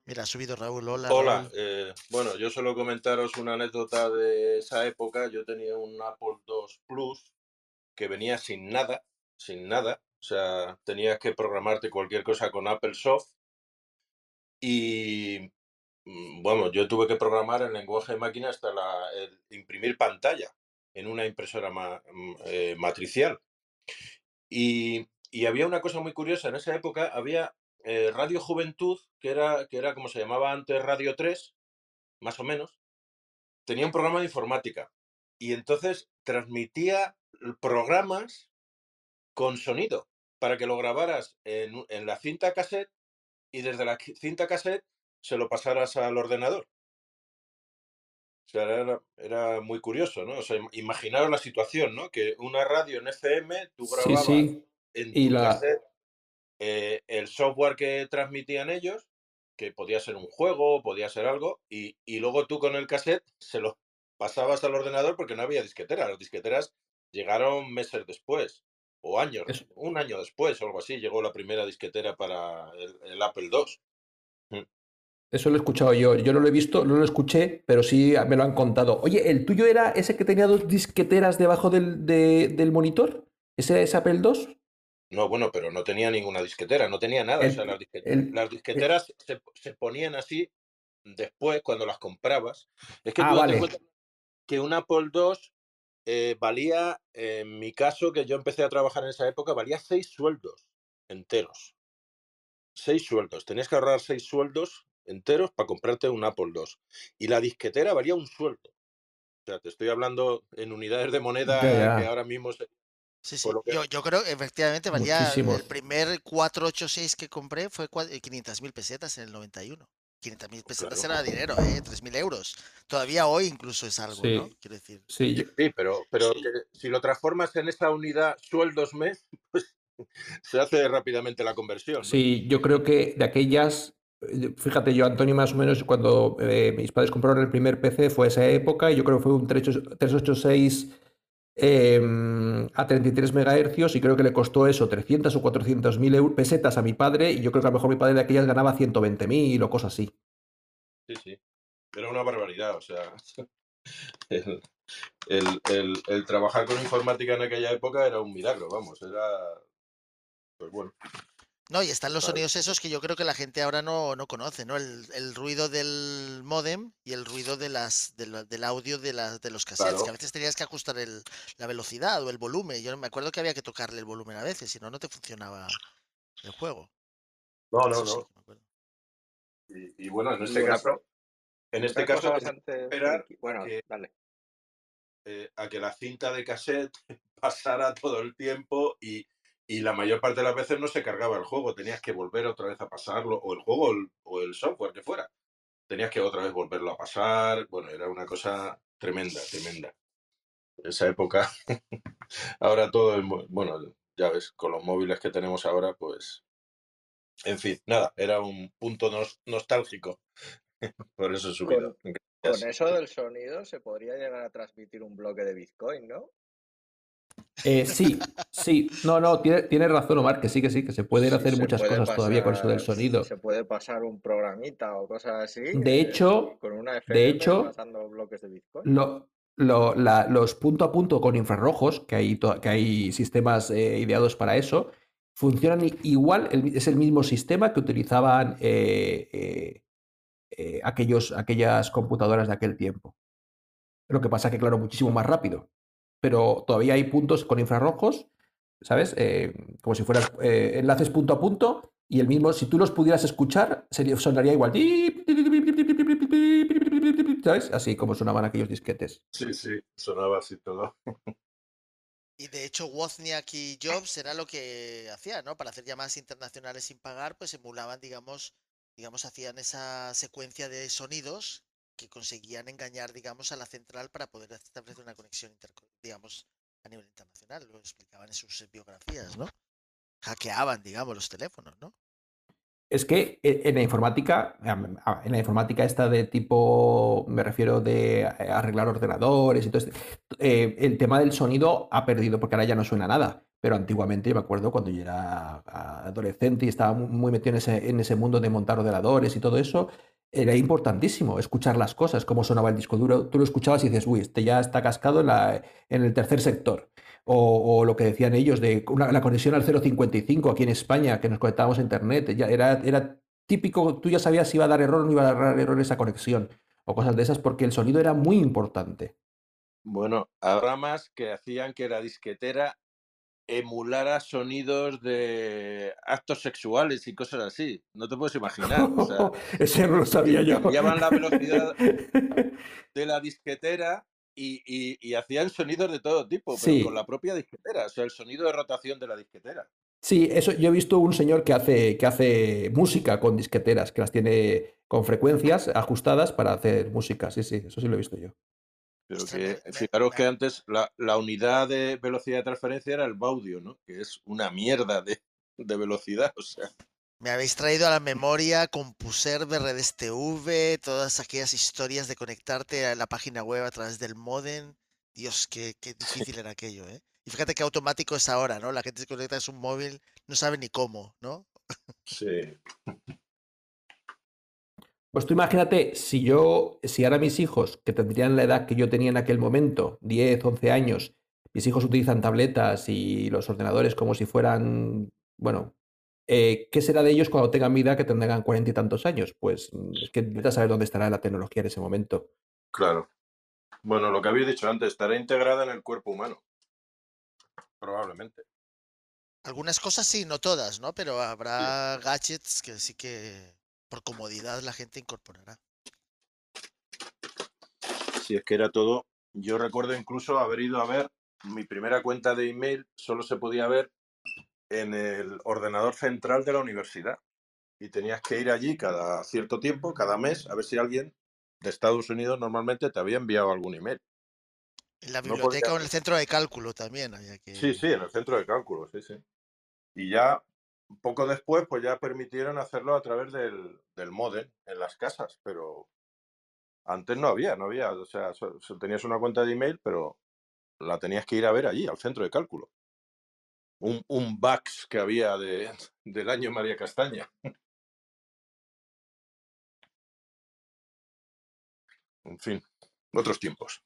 Speaker 2: Mira, ha subido Raúl. Hola.
Speaker 8: Hola,
Speaker 2: Raúl.
Speaker 8: eh, bueno, yo suelo comentaros una anécdota de esa época. Yo tenía un Apple II Plus que venía sin nada, sin nada. O sea, tenías que programarte cualquier cosa con Apple Soft. Y mm, bueno, yo tuve que programar el lenguaje de máquina hasta la, el imprimir pantalla en una impresora ma- mm, eh, matricial. Y, y había una cosa muy curiosa, en esa época había eh, Radio Juventud, que era, que era como se llamaba antes Radio 3, más o menos, tenía un programa de informática. Y entonces transmitía programas con sonido para que lo grabaras en, en la cinta cassette y desde la cinta cassette se lo pasaras al ordenador. O sea, era, era muy curioso, ¿no? O sea, im- imaginaros la situación, ¿no? Que una radio en FM, tú
Speaker 4: Sí,
Speaker 8: grababas
Speaker 4: sí.
Speaker 8: en
Speaker 4: Y
Speaker 8: tu
Speaker 4: la-
Speaker 8: cassette eh, el software que transmitían ellos, que podía ser un juego, podía ser algo, y, y luego tú con el cassette se lo pasabas al ordenador porque no había disquetera. Las disqueteras llegaron meses después, o años,
Speaker 4: Eso.
Speaker 8: un año después o algo así, llegó la primera disquetera para el, el Apple II.
Speaker 4: Eso lo he escuchado yo. Yo no lo he visto, no lo escuché, pero sí me lo han contado. Oye, ¿el tuyo era ese que tenía dos disqueteras debajo del, de- del monitor? ¿Ese es Apple II?
Speaker 8: No, bueno, pero no tenía ninguna disquetera, no tenía nada. O sea, las,
Speaker 4: el-
Speaker 8: las disqueteras se, se ponían así después cuando las comprabas. Es que
Speaker 4: Ah,
Speaker 8: tú date
Speaker 4: vale.
Speaker 8: cuenta que un Apple II eh, valía, en mi caso, que yo empecé a trabajar en esa época, valía seis sueldos enteros. Seis sueldos. Tenías que ahorrar seis sueldos enteros para comprarte un Apple II. Y la disquetera valía un sueldo. O sea, te estoy hablando en unidades de moneda que ahora mismo
Speaker 2: Sí, sí.
Speaker 8: que-
Speaker 2: Yo, yo creo que efectivamente valía. El primer 486 que compré fue 500.000 pesetas en el 91. 500.000 pesetas
Speaker 8: Claro.
Speaker 2: era dinero, ¿eh? 3.000 euros. Todavía hoy incluso es algo,
Speaker 4: Sí.
Speaker 2: ¿no? Quiero decir.
Speaker 4: Sí, yo-
Speaker 8: Sí, pero, pero que si lo transformas en esa unidad sueldos mes, <laughs> pues se hace rápidamente la conversión. ¿no?
Speaker 4: sí, yo creo que de aquellas, eh, fíjate yo, Antonio, más o menos cuando eh, mis padres compraron el primer PC fue esa época y yo creo que fue un 386 em, a 33 MHz y creo que le costó eso, 300 o 400 mil pesetas a mi padre y yo creo que a lo mejor mi padre de aquellas ganaba 120 mil o cosas así.
Speaker 8: Sí, sí. Era una barbaridad, o sea. <laughs> El- el- el trabajar con informática en aquella época era un milagro, vamos, era. Pues bueno.
Speaker 2: No, y están los sonidos esos que yo creo que la gente ahora no, no conoce, ¿no? El, el ruido del módem y el ruido de las, de la- del audio de, las de los cassettes, que a veces tenías que ajustar el, la velocidad o el volumen. Yo me acuerdo que había que tocarle el volumen a veces, si no, no te funcionaba el juego.
Speaker 8: No, no,
Speaker 2: Eso
Speaker 8: no.
Speaker 2: que me acuerdo.
Speaker 8: Y, y bueno, en este caso, en este caso,
Speaker 7: bastante
Speaker 8: esperar
Speaker 7: Bueno,
Speaker 8: que-
Speaker 7: dale.
Speaker 8: eh, a que la cinta de cassette <laughs> pasara todo el tiempo y, y la mayor parte de las veces no se cargaba el juego, tenías que volver otra vez a pasarlo, o el juego o el, o el software que fuera. Tenías que otra vez volverlo a pasar. Bueno, era una cosa tremenda, tremenda. Esa época. <laughs> ahora todo es bueno, ya ves, con los móviles que tenemos ahora, pues. En fin, nada, era un punto nos- nostálgico. <laughs> Por eso he subido.
Speaker 7: Con
Speaker 8: Gracias.
Speaker 7: eso del sonido se podría llegar a transmitir un bloque de Bitcoin, ¿no?
Speaker 4: Eh, sí, sí, no, no, tiene- tienes razón, Omar, que sí, que sí, que se pueden
Speaker 7: Sí,
Speaker 4: hacer
Speaker 7: se
Speaker 4: muchas
Speaker 7: puede
Speaker 4: cosas todavía con eso del sonido.
Speaker 7: Se puede pasar un programita o cosas así.
Speaker 4: De
Speaker 7: eh,
Speaker 4: hecho-
Speaker 7: con una
Speaker 4: de hecho,
Speaker 7: pasando bloques de Bitcoin.
Speaker 4: Lo- lo- la- los punto a punto con infrarrojos, que hay, que hay sistemas eh, ideados para eso, funcionan igual, el- es el mismo sistema que utilizaban eh, aquellos, aquellas computadoras de aquel tiempo. Lo que pasa que, claro, muchísimo más rápido. Pero todavía hay puntos con infrarrojos, ¿sabes? Eh, como si fueras eh, enlaces punto a punto y el mismo, si tú los pudieras escuchar, sería, sonaría igual. ¿Sabes? Así como sonaban aquellos disquetes.
Speaker 8: Sí, sí, sonaba así todo. <laughs>
Speaker 2: Y de hecho, Wozniak y Jobs era lo que hacían, ¿no? Para hacer llamadas internacionales sin pagar, pues emulaban, digamos, digamos, hacían esa secuencia de sonidos que conseguían engañar, digamos, a la central para poder establecer una conexión, digamos, a nivel internacional. Lo explicaban en sus biografías, ¿no? Hackeaban, digamos, los teléfonos, ¿no?
Speaker 4: Es que e- en la informática, am- a- en la informática esta de tipo, me refiero de eh, arreglar ordenadores todo este, eh, el tema del sonido ha perdido porque ahora ya no suena nada. Pero antiguamente yo me acuerdo cuando yo era a- adolescente y estaba mu- muy metido en ese, en ese mundo de montar ordenadores y todo eso, era importantísimo escuchar las cosas, cómo sonaba el disco duro. Tú lo escuchabas y dices, uy, este ya está cascado en, la, en el tercer sector. O, o lo que decían ellos de una- la conexión al 055 aquí en España, que nos conectábamos a internet, ya era, era típico, tú ya sabías si iba a dar error o no iba a dar error esa conexión, o cosas de esas, porque el sonido era muy importante.
Speaker 8: Bueno, habrá más que hacían que la disquetera emulara sonidos de actos sexuales y cosas así. No te puedes imaginar. O sea, <laughs>
Speaker 4: Ese no lo sabía yo.
Speaker 8: cambiaban la velocidad <laughs> de la disquetera y, y- y hacían sonidos de todo tipo, pero
Speaker 4: Sí.
Speaker 8: con la propia disquetera. O sea, el sonido de rotación de la disquetera.
Speaker 4: Sí, eso yo he visto un señor que hace, que hace música con disqueteras, que las tiene con frecuencias ajustadas para hacer música. Sí, sí, eso sí lo he visto yo.
Speaker 8: Pero que,
Speaker 2: me-
Speaker 8: fijaros
Speaker 2: me-
Speaker 8: que antes la, la unidad de velocidad de transferencia era el baudio, ¿no? Que es una mierda de, de velocidad. O sea,
Speaker 2: Me habéis traído a la memoria CompuServe, Redes TV, todas aquellas historias de conectarte a la página web a través del modem. Dios, qué, qué <laughs> difícil era aquello, ¿eh? Y fíjate qué automático es ahora, ¿no? La gente se conecta a su móvil, no sabe ni cómo, ¿no?
Speaker 8: sí. <laughs>
Speaker 4: Pues tú imagínate, si yo, si ahora mis hijos, que tendrían la edad que yo tenía en aquel momento, 10, 11 años, mis hijos utilizan tabletas y los ordenadores como si fueran, bueno, eh, ¿qué será de ellos cuando tengan mi edad que tendrán cuarenta y tantos años? Pues mm, es que vete a saber dónde estará la tecnología en ese momento.
Speaker 8: Claro. Bueno, lo que habéis dicho antes, estará integrada en el cuerpo humano. Probablemente.
Speaker 2: Algunas cosas sí, no todas, ¿no? Pero habrá gadgets que sí que por comodidad la gente incorporará.
Speaker 8: Si es que era todo. Yo recuerdo incluso haber ido a ver mi primera cuenta de email, solo se podía ver en el ordenador central de la universidad. Y tenías que ir allí cada cierto tiempo, cada mes, a ver si alguien de Estados Unidos normalmente te había enviado algún email.
Speaker 2: En la
Speaker 8: No podía-
Speaker 2: biblioteca o en el centro de cálculo también había que...
Speaker 8: Sí, sí, en el centro de cálculo, sí, sí. Y ya poco después, pues ya permitieron hacerlo a través del, del modem en las casas, pero antes no había, no había, o sea, tenías una cuenta de email, pero la tenías que ir a ver allí, al centro de cálculo. Un, un VAX que había de, <laughs> del año María Castaña. En fin, otros tiempos.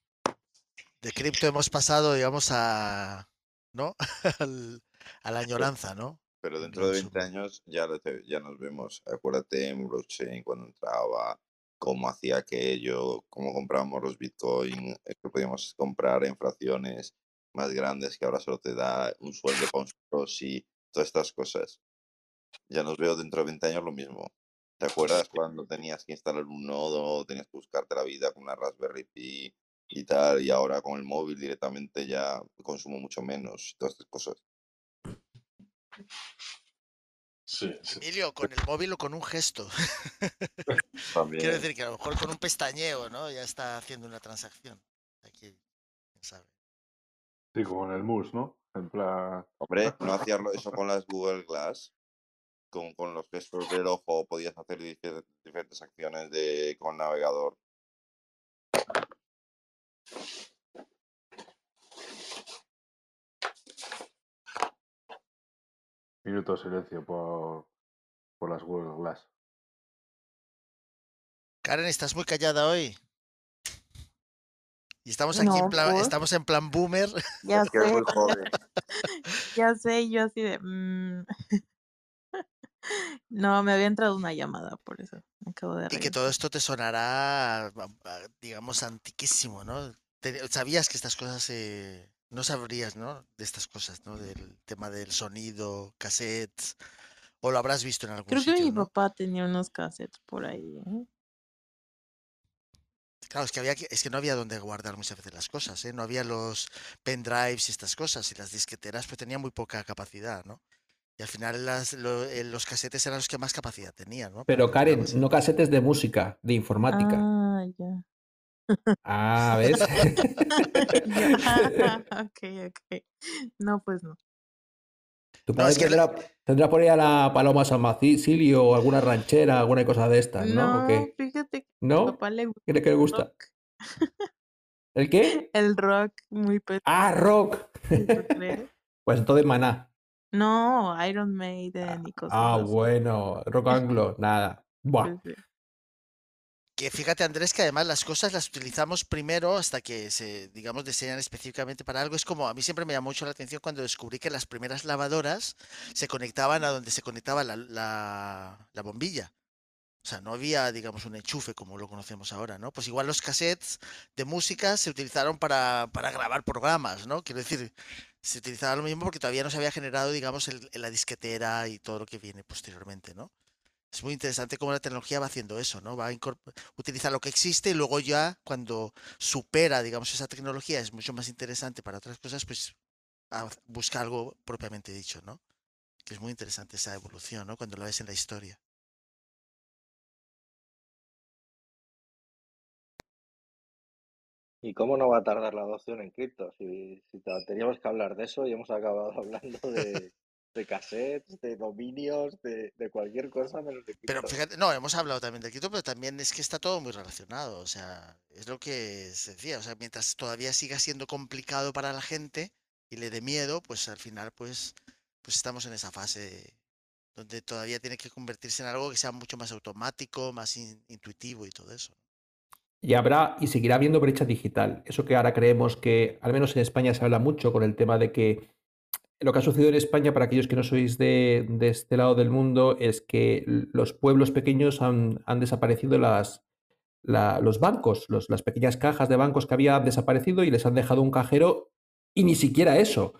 Speaker 2: De cripto hemos pasado, digamos, a. ¿No? <laughs> Al- a la añoranza, ¿no?
Speaker 6: Pero dentro de
Speaker 2: Gran
Speaker 6: 20 años ya, ya nos vemos. Acuérdate en blockchain cuando entraba, cómo hacía aquello, cómo comprábamos los bitcoin, eh, que podíamos comprar en fracciones más grandes que ahora solo te da un sueldo con y todas estas cosas. Ya nos veo dentro de 20 años lo mismo. ¿Te acuerdas cuando tenías que instalar un nodo, tenías que buscarte la vida con una Raspberry Pi y tal, y ahora con el móvil directamente ya consumo mucho menos y todas estas cosas?
Speaker 8: Sí, sí.
Speaker 2: Emilio, con el móvil o con un gesto. <laughs>
Speaker 6: También.
Speaker 2: Quiero decir que a lo mejor con un pestañeo, ¿no? Ya está haciendo una transacción. Aquí, quién sabe.
Speaker 5: Sí, como en el mus, ¿no? En plan.
Speaker 6: Hombre, ¿no hacías eso con las Google Glass? Con, con los gestos del ojo podías hacer difer- diferentes acciones de, con navegador.
Speaker 5: Minuto de silencio por, por las Google Glass.
Speaker 2: Karen, estás muy callada hoy. Y estamos aquí en plan,
Speaker 9: ¿por?
Speaker 2: estamos en plan boomer.
Speaker 9: Ya sé,
Speaker 6: muy <laughs> joven.
Speaker 9: ya sé, yo así de... mm. <laughs> No, me había entrado una llamada, por eso me acabo de
Speaker 2: Y que
Speaker 9: reír.
Speaker 2: todo esto te sonará, digamos, antiquísimo, ¿no? ¿Sabías que estas cosas eh, no sabrías, ¿no? De estas cosas, ¿no? Del tema del sonido, cassettes, o lo habrás visto en algún
Speaker 9: Creo que
Speaker 2: sitio,
Speaker 9: mi
Speaker 2: ¿no?
Speaker 9: papá tenía unos cassettes por ahí. ¿eh?
Speaker 2: Claro, es que había que, es que no había donde guardar muchas veces las cosas, ¿eh? No había los pendrives y estas cosas, y las disqueteras pues tenían muy poca capacidad, ¿no? Y al final las, lo- eh, los casetes eran los que más capacidad tenían, ¿no?
Speaker 4: Pero Karen, no casetes de música, de informática.
Speaker 9: Ah, ya.
Speaker 4: Ah, ¿ves? <laughs>
Speaker 9: Yo, ah, <laughs> <laughs> ok, ok. No, pues no.
Speaker 4: Tu
Speaker 2: No,
Speaker 4: padre
Speaker 2: es que
Speaker 4: tendrá, tendrá por ahí a la Paloma San Basilio o alguna ranchera, alguna cosa de estas, ¿no? ¿O
Speaker 9: No, fíjate que a
Speaker 4: ¿No?
Speaker 9: papá le gusta
Speaker 4: ¿Cree que le
Speaker 9: el
Speaker 4: gusta?
Speaker 9: rock.
Speaker 4: ¿El qué?
Speaker 9: El rock muy pesado,
Speaker 4: Ah, rock. Pues entonces maná.
Speaker 9: No, Iron Maiden y cosas
Speaker 4: Ah,
Speaker 9: así.
Speaker 4: bueno, rock anglo, nada. Buah.
Speaker 9: Sí, sí.
Speaker 2: Que fíjate, Andrés, que además las cosas las utilizamos primero hasta que se, digamos, diseñan específicamente para algo. Es como, a mí siempre me llamó mucho la atención cuando descubrí que las primeras lavadoras se conectaban a donde se conectaba la, la- la bombilla. O sea, no había, digamos, un enchufe como lo conocemos ahora, ¿no? Pues igual los cassettes de música se utilizaron para, para grabar programas, ¿no? Quiero decir, se utilizaba lo mismo porque todavía no se había generado, digamos, el- la disquetera y todo lo que viene posteriormente, ¿no? Es muy interesante cómo la tecnología va haciendo eso, ¿no? Va a utilizar lo que existe y luego ya cuando supera, digamos, esa tecnología es mucho más interesante para otras cosas, pues busca algo propiamente dicho, ¿no? Que es muy interesante esa evolución, ¿no? Cuando la ves en la historia.
Speaker 7: ¿Y cómo no va a tardar la adopción en cripto? Si, si te- teníamos que hablar de eso y hemos acabado <laughs> hablando de, de cassettes, de dominios, de, de cualquier cosa menos de
Speaker 2: Pero fíjate, no, hemos hablado también del cripto, pero también es que está todo muy relacionado. O sea, es lo que se decía. O sea, mientras todavía siga siendo complicado para la gente y le dé miedo, pues al final, pues, pues estamos en esa fase donde todavía tiene que convertirse en algo que sea mucho más automático, más in- intuitivo y todo eso.
Speaker 4: Y habrá y seguirá habiendo brecha digital. Eso que ahora creemos que, al menos en España, se habla mucho con el tema de que lo que ha sucedido en España, para aquellos que no sois de, este lado del mundo, es que los pueblos pequeños han, desaparecido las, la- los bancos, las pequeñas cajas de bancos que había desaparecido y les han dejado un cajero y ni siquiera eso.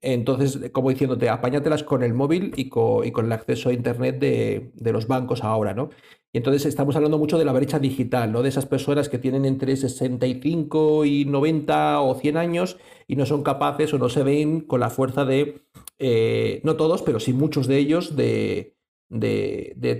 Speaker 4: Entonces, como diciéndote, apáñatelas con el móvil y co- y con, el acceso a Internet de, los bancos ahora, ¿no? Y entonces estamos hablando mucho de la brecha digital, ¿no? De esas personas que tienen entre 65 y 90 o 100 años y no son capaces o no se ven con la fuerza de, eh, no todos, pero sí muchos de ellos, de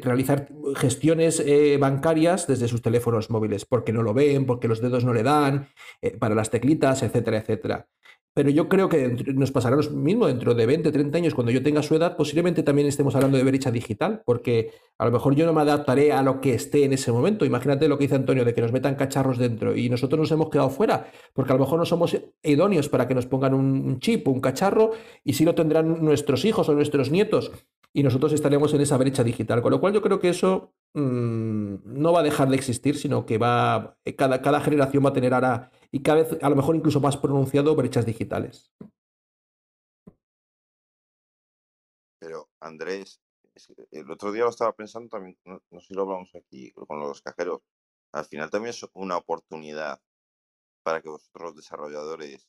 Speaker 4: realizar gestiones eh, bancarias desde sus teléfonos móviles, porque no lo ven, porque los dedos no le dan, eh, para las teclitas, etcétera, etcétera. Pero yo creo que nos pasará lo mismo dentro de 20, 30 años, cuando yo tenga su edad, posiblemente también estemos hablando de brecha digital, porque a lo mejor yo no me adaptaré a lo que esté en ese momento. Imagínate lo que dice Antonio, de que nos metan cacharros dentro y nosotros nos hemos quedado fuera, porque a lo mejor no somos idóneos para que nos pongan un chip un cacharro, y sí lo tendrán nuestros hijos o nuestros nietos, y nosotros estaremos en esa brecha digital. Con lo cual yo creo que eso mm, no va a dejar de existir, sino que va, cada, cada generación va a tener ahora, y cada vez a lo mejor incluso más pronunciado, brechas digitales.
Speaker 6: Pero Andrés, el otro día lo estaba pensando también, no, sé si lo hablamos aquí con los cajeros, al final también es una oportunidad para que vosotros los desarrolladores,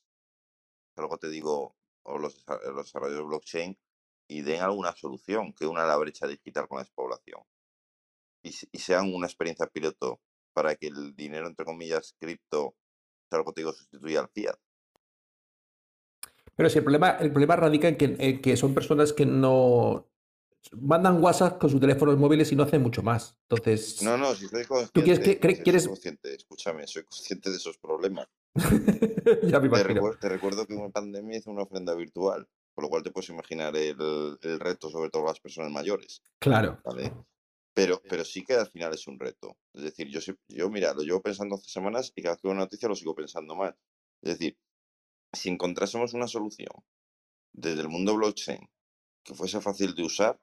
Speaker 6: luego te digo, o los, los desarrolladores de blockchain, y den alguna solución que una la brecha digital con la despoblación. Y sean una experiencia piloto para que el dinero, entre comillas, cripto, te digo, sustituya al fiat.
Speaker 4: Pero sí, el problema, el problema radica en que, en que son personas que no mandan WhatsApp con sus teléfonos móviles y no hacen mucho más. Entonces,
Speaker 6: No, no, si soy
Speaker 4: ¿tú quieres que
Speaker 6: consciente, si
Speaker 4: quieres?
Speaker 6: soy consciente, escúchame, soy consciente de esos problemas. <laughs>
Speaker 4: ya me
Speaker 6: Te,
Speaker 4: imagino.
Speaker 6: recuer- te recuerdo que en pandemia hice una ofrenda virtual, por lo cual te puedes imaginar el, el reto, sobre todo las personas mayores,
Speaker 4: Claro.
Speaker 6: ¿vale? Pero, pero sí que al final es un reto. Es decir, yo, yo mira, lo llevo pensando hace semanas y cada vez que veo una noticia lo sigo pensando más. Es decir, si encontrásemos una solución desde el mundo blockchain que fuese fácil de usar,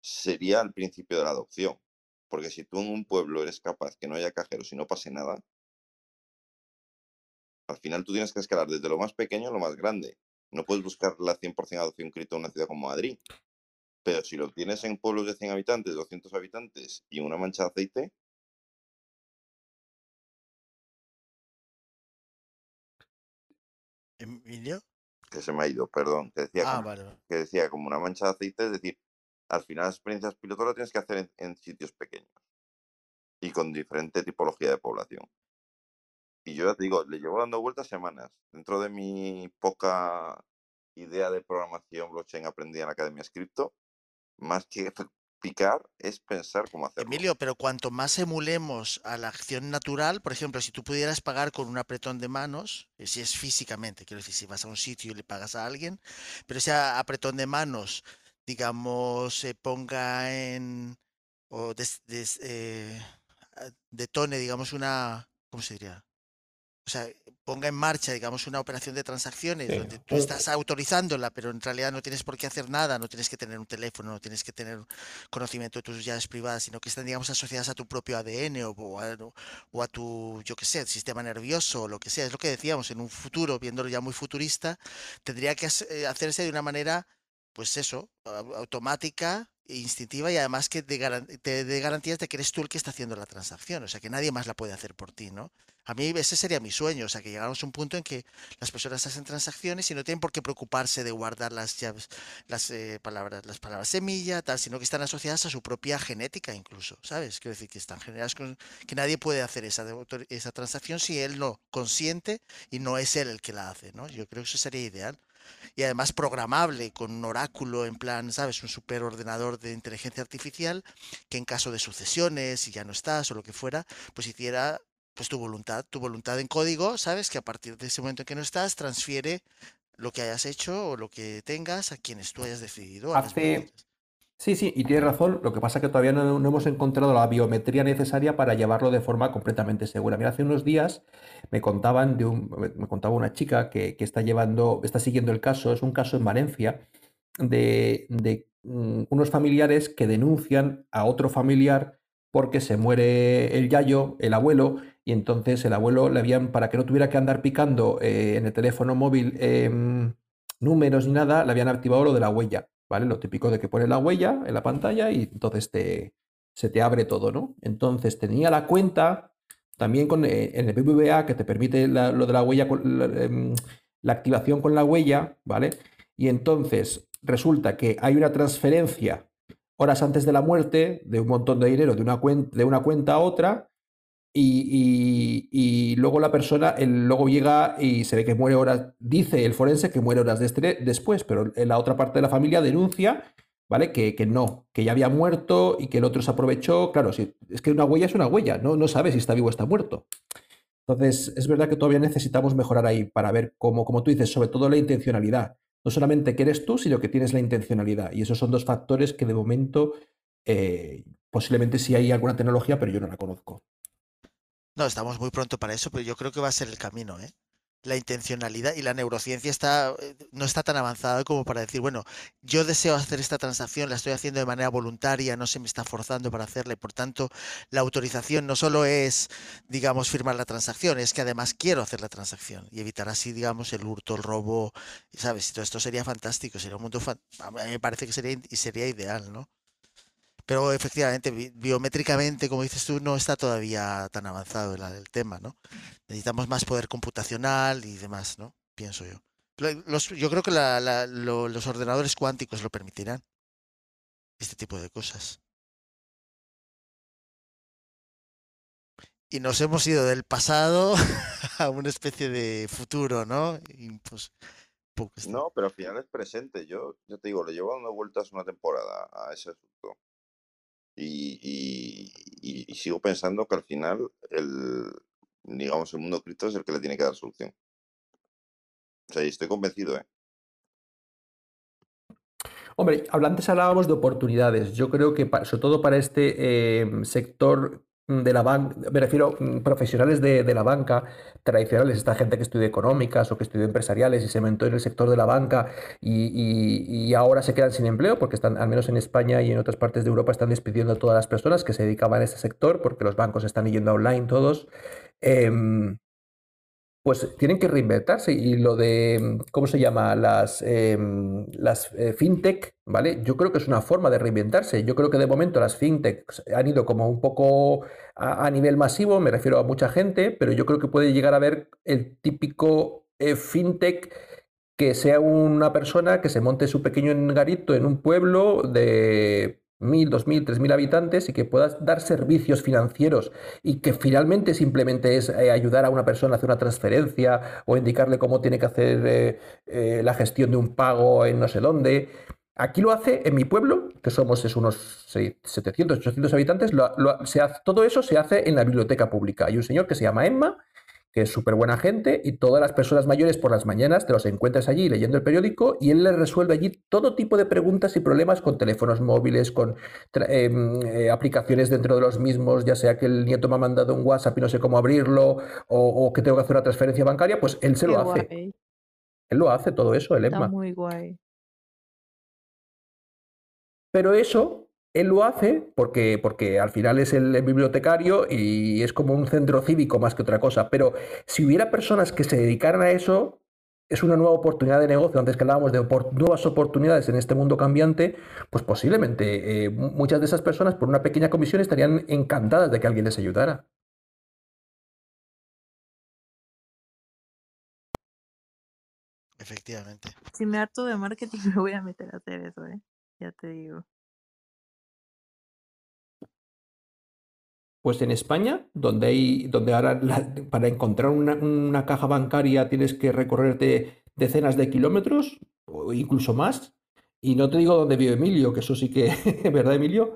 Speaker 6: sería el principio de la adopción. Porque si tú en un pueblo eres capaz que no haya cajeros y no pase nada, al final tú tienes que escalar desde lo más pequeño a lo más grande. No puedes buscar la 100% adopción cripto en una ciudad como Madrid. Pero si lo tienes en pueblos de 100 habitantes, 200 habitantes y una mancha de aceite,
Speaker 2: Emilio.
Speaker 6: que se me ha ido, perdón, que decía,
Speaker 2: Ah,
Speaker 6: como,
Speaker 2: vale.
Speaker 6: que decía como una mancha de aceite, es decir, al final las experiencias piloto las tienes que hacer en, en sitios pequeños y con diferente tipología de población. Y yo ya te digo, le llevo dando vueltas semanas. Dentro de mi poca idea de programación blockchain aprendida en la Academia Scripto, más que picar es pensar cómo hacerlo.
Speaker 2: Emilio, pero cuanto más emulemos a la acción natural, por ejemplo, si tú pudieras pagar con un apretón de manos, eh, si es físicamente, quiero decir, si vas a un sitio y le pagas a alguien, pero ese apretón de manos, digamos, se ponga en, o des- des- eh, detone, digamos, una, ¿cómo se diría? O sea, ponga en marcha, digamos, una operación de transacciones donde tú estás autorizándola, pero en realidad no tienes por qué hacer nada, no tienes que tener un teléfono, no tienes que tener conocimiento de tus llaves privadas, sino que están, digamos, asociadas a tu propio ADN o, o a, o a tu, yo qué sé, sistema nervioso o lo que sea. Es lo que decíamos, en un futuro, viéndolo ya muy futurista, tendría que eh, hacerse de una manera, pues eso, au- automática instintiva y además que te, dé garantías de que eres tú el que está haciendo la transacción, o sea, que nadie más la puede hacer por ti, ¿no? A mí ese sería mi sueño, o sea, que llegáramos a un punto en que las personas hacen transacciones y no tienen por qué preocuparse de guardar las llaves, las eh, palabras, las palabras semilla, tal, sino que están asociadas a su propia genética incluso, ¿sabes? Quiero decir que están generadas con que nadie puede hacer esa, esa transacción si él no consiente y no es él el que la hace, ¿no? Yo creo que eso sería ideal. Y además programable con un oráculo en plan, ¿sabes? Un superordenador de inteligencia artificial que en caso de sucesiones, si ya no estás o lo que fuera, pues hiciera pues tu voluntad, tu voluntad en código, ¿sabes? Que a partir de ese momento en que no estás, transfiere lo que hayas hecho o lo que tengas a quienes tú hayas decidido.
Speaker 4: Hace. Sí, sí, y tienes razón. Lo que pasa es que todavía no, hemos encontrado la biometría necesaria para llevarlo de forma completamente segura. Mira, hace unos días me contaban de un, me me contaba una chica que, que está llevando, está siguiendo el caso, es un caso en Valencia, de, de, mm, unos familiares que denuncian a otro familiar porque se muere el yayo, el abuelo, y entonces el abuelo le habían, para que no tuviera que andar picando eh, en el teléfono móvil em, números ni nada, le habían activado lo de la huella, ¿vale? Lo típico de que pones la huella en la pantalla y entonces te, se te abre todo, ¿no? Entonces tenía la cuenta también con, eh, en el BBVA que te permite lo de la huella, con- la, em, la activación con la huella, ¿vale? Y entonces resulta que hay una transferencia horas antes de la muerte de un montón de dinero de una de una cuenta a otra y, luego la persona, el, luego llega y se ve que muere horas, dice el forense que muere horas después, pero en la otra parte de la familia denuncia, ¿vale? Que, que no, que ya había muerto y que el otro se aprovechó. Claro, si, es que una huella es una huella, no, no sabe si está vivo o está muerto. Entonces, es verdad que todavía necesitamos mejorar ahí para ver cómo, como tú dices, sobre todo la intencionalidad. No solamente que eres tú, sino que tienes la intencionalidad. Y esos son dos factores que de momento eh, posiblemente sí hay alguna tecnología, pero yo no la conozco.
Speaker 2: No, estamos muy pronto para eso, pero yo creo que va a ser el camino, ¿eh? La intencionalidad y la neurociencia está, eh, no está tan avanzada como para decir, bueno, yo deseo hacer esta transacción, la estoy haciendo de manera voluntaria, no se me está forzando para hacerla, y por tanto, la autorización no solo es, digamos, firmar la transacción, es que además quiero hacer la transacción y evitar así, digamos, el hurto, el robo, ¿sabes? Todo esto sería fantástico, sería un mundo, a mí me parece que sería, sería ideal, ¿no? Pero efectivamente, bi- biométricamente, como dices tú, no está todavía tan avanzado el, tema, ¿no? Necesitamos más poder computacional y demás, ¿no? Pienso yo. Lo- los- yo creo que la- la- lo- los ordenadores cuánticos lo permitirán. Este tipo de cosas. Y nos hemos ido del pasado <laughs> a una especie de futuro, ¿no? Pues.
Speaker 6: No, pero al final es presente. Yo, ya te digo, le llevo dando vueltas una temporada a ese asunto. Y, sigo pensando que al final el, digamos, el mundo cripto es el que le tiene que dar solución. O sea, y estoy convencido, ¿eh?
Speaker 4: Hombre, antes hablábamos de oportunidades. Yo creo que sobre todo para este eh, sector de la banca, me refiero mm, profesionales de, de la banca tradicionales, esta gente que estudia económicas o que estudió empresariales y se mentó en el sector de la banca y, y- ahora se quedan sin empleo porque están, al menos en España y en otras partes de Europa, están despidiendo a todas las personas que se dedicaban a este sector porque los bancos están yendo online todos. Em, pues tienen que reinventarse y lo de, ¿cómo se llama? Las, em, las eh, fintech, ¿vale? Yo creo que es una forma de reinventarse. Yo creo que de momento las fintech han ido como un poco a, a nivel masivo, me refiero a mucha gente, pero yo creo que puede llegar a ver el típico eh, fintech que sea una persona que se monte su pequeño garito en un pueblo de mil, dos mil, tres mil habitantes y que pueda dar servicios financieros y que finalmente simplemente es eh, ayudar a una persona a hacer una transferencia o indicarle cómo tiene que hacer eh, eh, la gestión de un pago en no sé dónde. Aquí lo hace en mi pueblo, que somos es unos seis- 700, 800 habitantes, lo- lo- hace- todo eso se hace en la biblioteca pública. Hay un señor que se llama Emma, que es súper buena gente, y todas las personas mayores por las mañanas te los encuentras allí leyendo el periódico y él les resuelve allí todo tipo de preguntas y problemas con teléfonos móviles, con em, eh, aplicaciones dentro de los mismos, ya sea que el nieto me ha mandado un WhatsApp y no sé cómo abrirlo, o, o que tengo que hacer una transferencia bancaria, pues él se
Speaker 9: Qué
Speaker 4: lo hace. Él lo hace todo eso, el
Speaker 9: Está
Speaker 4: Emma.
Speaker 9: muy guay.
Speaker 4: Pero eso él lo hace porque, porque al final es el, el bibliotecario y es como un centro cívico más que otra cosa. Pero si hubiera personas que se dedicaran a eso, es una nueva oportunidad de negocio. Antes que hablábamos de opor- nuevas oportunidades en este mundo cambiante, pues posiblemente eh, mu- muchas de esas personas por una pequeña comisión estarían encantadas de que alguien les ayudara.
Speaker 2: Efectivamente.
Speaker 9: Si me harto de marketing, <laughs> me voy a meter a hacer eso, ¿eh? Ya te digo.
Speaker 4: Pues en España, donde hay, donde ahora la- para encontrar una, una caja bancaria tienes que recorrerte decenas de kilómetros o incluso más. Y no te digo dónde vive Emilio, que eso sí que, <laughs> ¿verdad, Emilio?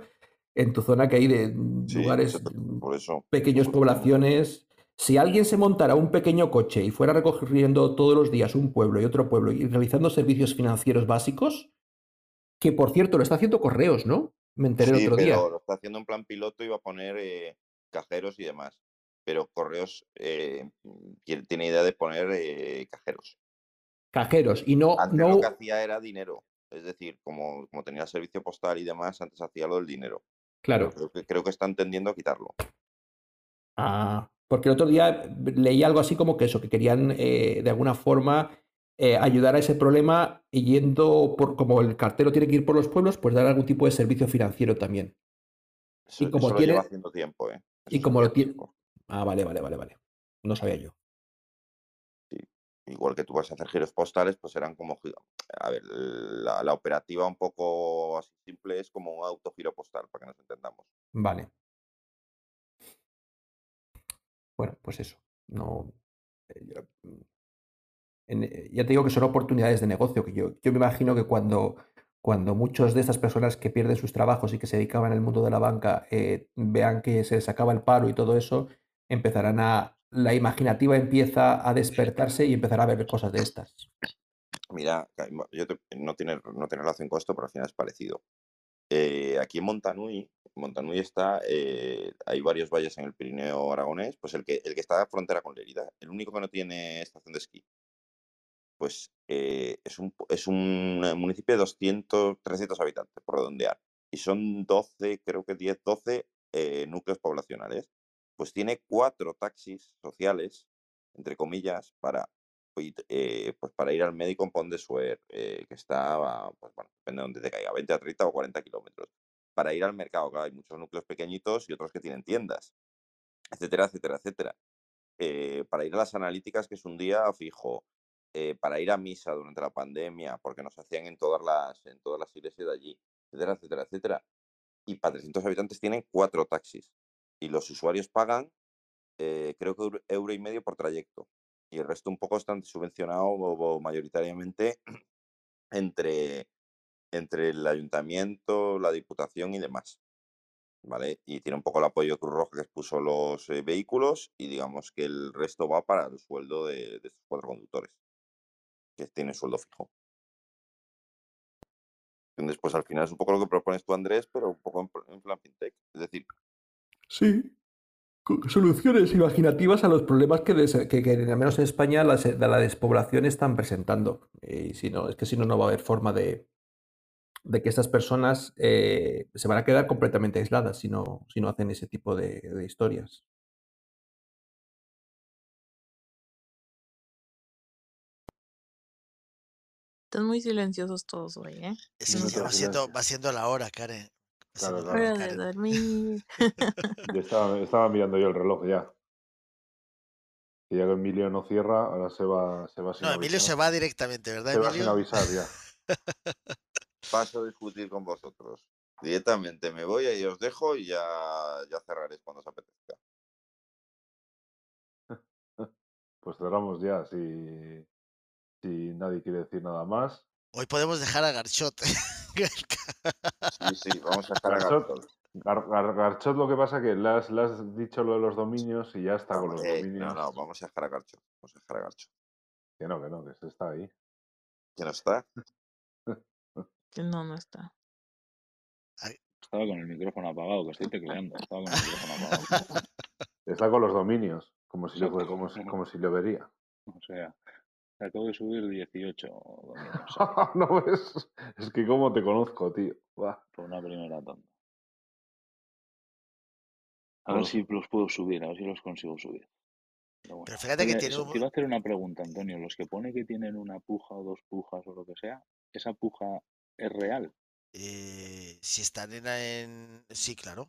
Speaker 4: En tu zona que hay de
Speaker 6: Sí,
Speaker 4: lugares,
Speaker 6: por eso.
Speaker 4: pequeñas poblaciones. Si alguien se montara un pequeño coche y fuera recorriendo todos los días un pueblo y otro pueblo y realizando servicios financieros básicos, que por cierto lo está haciendo Correos, ¿no? Me enteré el
Speaker 6: Sí,
Speaker 4: otro día.
Speaker 6: pero lo está haciendo en plan piloto y va a poner eh, cajeros y demás. Pero Correos eh, tiene idea de poner eh, cajeros.
Speaker 4: Cajeros. Y no,
Speaker 6: Antes
Speaker 4: no,
Speaker 6: lo que hacía era dinero. Es decir, como, como tenía el servicio postal y demás, antes hacía lo del dinero.
Speaker 4: claro.
Speaker 6: Creo que, creo que están tendiendo a quitarlo.
Speaker 4: Ah, porque el otro día leí algo así como que eso, que querían eh, de alguna forma eh, ayudar a ese problema y yendo por, como el cartero tiene que ir por los pueblos, pues dar algún tipo de servicio financiero también.
Speaker 6: Eso,
Speaker 4: Y como
Speaker 6: eso lo
Speaker 4: tiene-
Speaker 6: lleva haciendo tiempo, ¿eh?
Speaker 4: y como lo tiene-
Speaker 6: tiempo.
Speaker 4: Ah, vale, vale, vale, vale. No sabía yo.
Speaker 6: Igual que tú vas a hacer giros postales, pues serán como... A ver, la, la operativa un poco así simple es como un autogiro postal, para que nos entendamos.
Speaker 4: Vale. Bueno, pues eso. No. Ya te digo que son oportunidades de negocio, que yo, yo me imagino que cuando, cuando muchos de estas personas que pierden sus trabajos y que se dedicaban al mundo de la banca eh, vean que se les acaba el paro y todo eso, empezarán a, la imaginativa empieza a despertarse y empezar a ver cosas de estas.
Speaker 6: Mira, yo no, tiene, no tiene relación con esto, pero al final es parecido. Eh, aquí en Montanui, Montanui está, eh, hay varios valles en el Pirineo aragonés, pues el que, el que está a frontera con Lérida, el único que no tiene estación de esquí. Pues eh, es, un, es un eh, municipio de 200, 300 habitantes, por redondear. Y son 12, creo que 10, 12 eh, núcleos poblacionales. Pues tiene cuatro taxis sociales, entre comillas, para, pues para ir al médico en Pont de Suert, eh, que está, pues bueno, depende de donde te caiga, 20 a 30 o 40 kilómetros. Para ir al mercado, claro, hay muchos núcleos pequeñitos y otros que tienen tiendas, etcétera, etcétera, etcétera. Para ir a las analíticas, que es un día fijo, eh, para ir a misa durante la pandemia, porque nos hacían en todas las, en todas las iglesias de allí, etcétera, etcétera, etcétera. Y para 300 habitantes tienen cuatro taxis. Y los usuarios pagan, eh, creo que euro, y medio por trayecto. Y el resto un poco están subvencionados o- o mayoritariamente <clears throat> entre, entre el ayuntamiento, la diputación y demás. ¿Vale? Y tiene un poco el apoyo de Cruz Roja que expuso los eh, vehículos y digamos que el resto va para el sueldo de, de estos cuatro conductores, que tienen sueldo fijo. Entonces, pues al final es un poco lo que propones tú, Andrés, pero un poco en, pl- en plan fintech. Es decir,
Speaker 4: Sí, soluciones imaginativas a los problemas que, que, al menos en España las- la despoblación están presentando. Y si no, es que si no, no va a haber forma de, de que estas personas eh, se van a quedar completamente aisladas si no, si no hacen ese tipo de historias.
Speaker 9: Están muy silenciosos todos hoy, ¿eh?
Speaker 5: No
Speaker 2: ya va siendo, va siendo la hora, Karen. La
Speaker 5: claro.
Speaker 2: hora,
Speaker 9: de
Speaker 2: Karen.
Speaker 9: dormir. <laughs>
Speaker 5: Yo estaba, estaba mirando yo el reloj ya. Que ya que Emilio no cierra, ahora se va, se va sin
Speaker 2: No, Emilio se va directamente, ¿verdad,
Speaker 5: Se va sin
Speaker 2: Emilio?
Speaker 5: avisar ya. <laughs>
Speaker 6: paso a discutir con vosotros. Directamente me voy y os dejo y ya, ya cerraréis cuando os apetezca. <laughs>
Speaker 5: Pues cerramos ya, si, si nadie quiere decir nada más.
Speaker 2: Hoy podemos dejar a Garchot. <laughs>
Speaker 6: Sí, sí, vamos a dejar a
Speaker 5: Garchot,
Speaker 6: Garchot.
Speaker 5: Gar- Gar- Garchot lo que pasa que le has, le has dicho lo de los dominios y ya está con los dominios.
Speaker 6: no, no, vamos a dejar a Garchot. Vamos a dejar a Garchot.
Speaker 5: Que no, que no, que se está ahí.
Speaker 6: ¿Quién no está? <laughs>
Speaker 9: Que no, no está.
Speaker 3: Estaba con el micrófono apagado, que estoy tecleando. Estaba con el micrófono apagado.
Speaker 5: Está con los dominios, como si, lo, como, si- como si lo vería. <laughs>
Speaker 3: O sea, acabo de subir 18 dominios <laughs>
Speaker 5: no ves, es que como te conozco, tío. Buah.
Speaker 3: por una primera tanda. A ver si los puedo subir, a ver si los consigo subir. Pero bueno.
Speaker 2: Pero fíjate que tiene
Speaker 3: te iba a hacer una pregunta, Antonio. Los que pone que tienen una puja o dos pujas o lo que sea, ¿esa puja es real?
Speaker 2: eh, si están en, en- Sí, claro.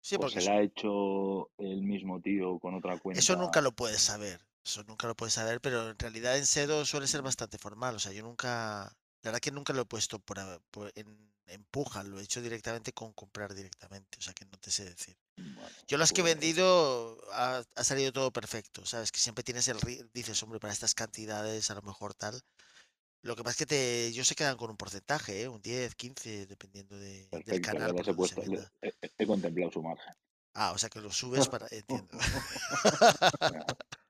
Speaker 2: Sí,
Speaker 3: ¿O
Speaker 2: porque
Speaker 3: se
Speaker 2: eso,
Speaker 3: la ha hecho el mismo tío con otra cuenta?
Speaker 2: eso nunca lo puedes saber. Eso nunca lo puedes saber, pero en realidad en Sedo suele ser bastante formal. O sea, yo nunca... La verdad que nunca lo he puesto por, por- en, en puja, lo he hecho directamente con comprar directamente. O sea, que no te sé decir.
Speaker 3: Bueno,
Speaker 2: Yo las que he
Speaker 3: pues,
Speaker 2: vendido ha, ha salido todo perfecto, ¿sabes? Que siempre tienes el... Dices, hombre, para estas cantidades a lo mejor tal. Lo que pasa es que te, ellos se quedan con un porcentaje, ¿eh? Un 10, 15, dependiendo de, del
Speaker 3: Perfecto,
Speaker 2: canal
Speaker 3: ya
Speaker 2: por
Speaker 3: las he puesto. he contemplado su margen.
Speaker 2: Ah, o sea que lo subes para... <laughs> Entiendo. <laughs>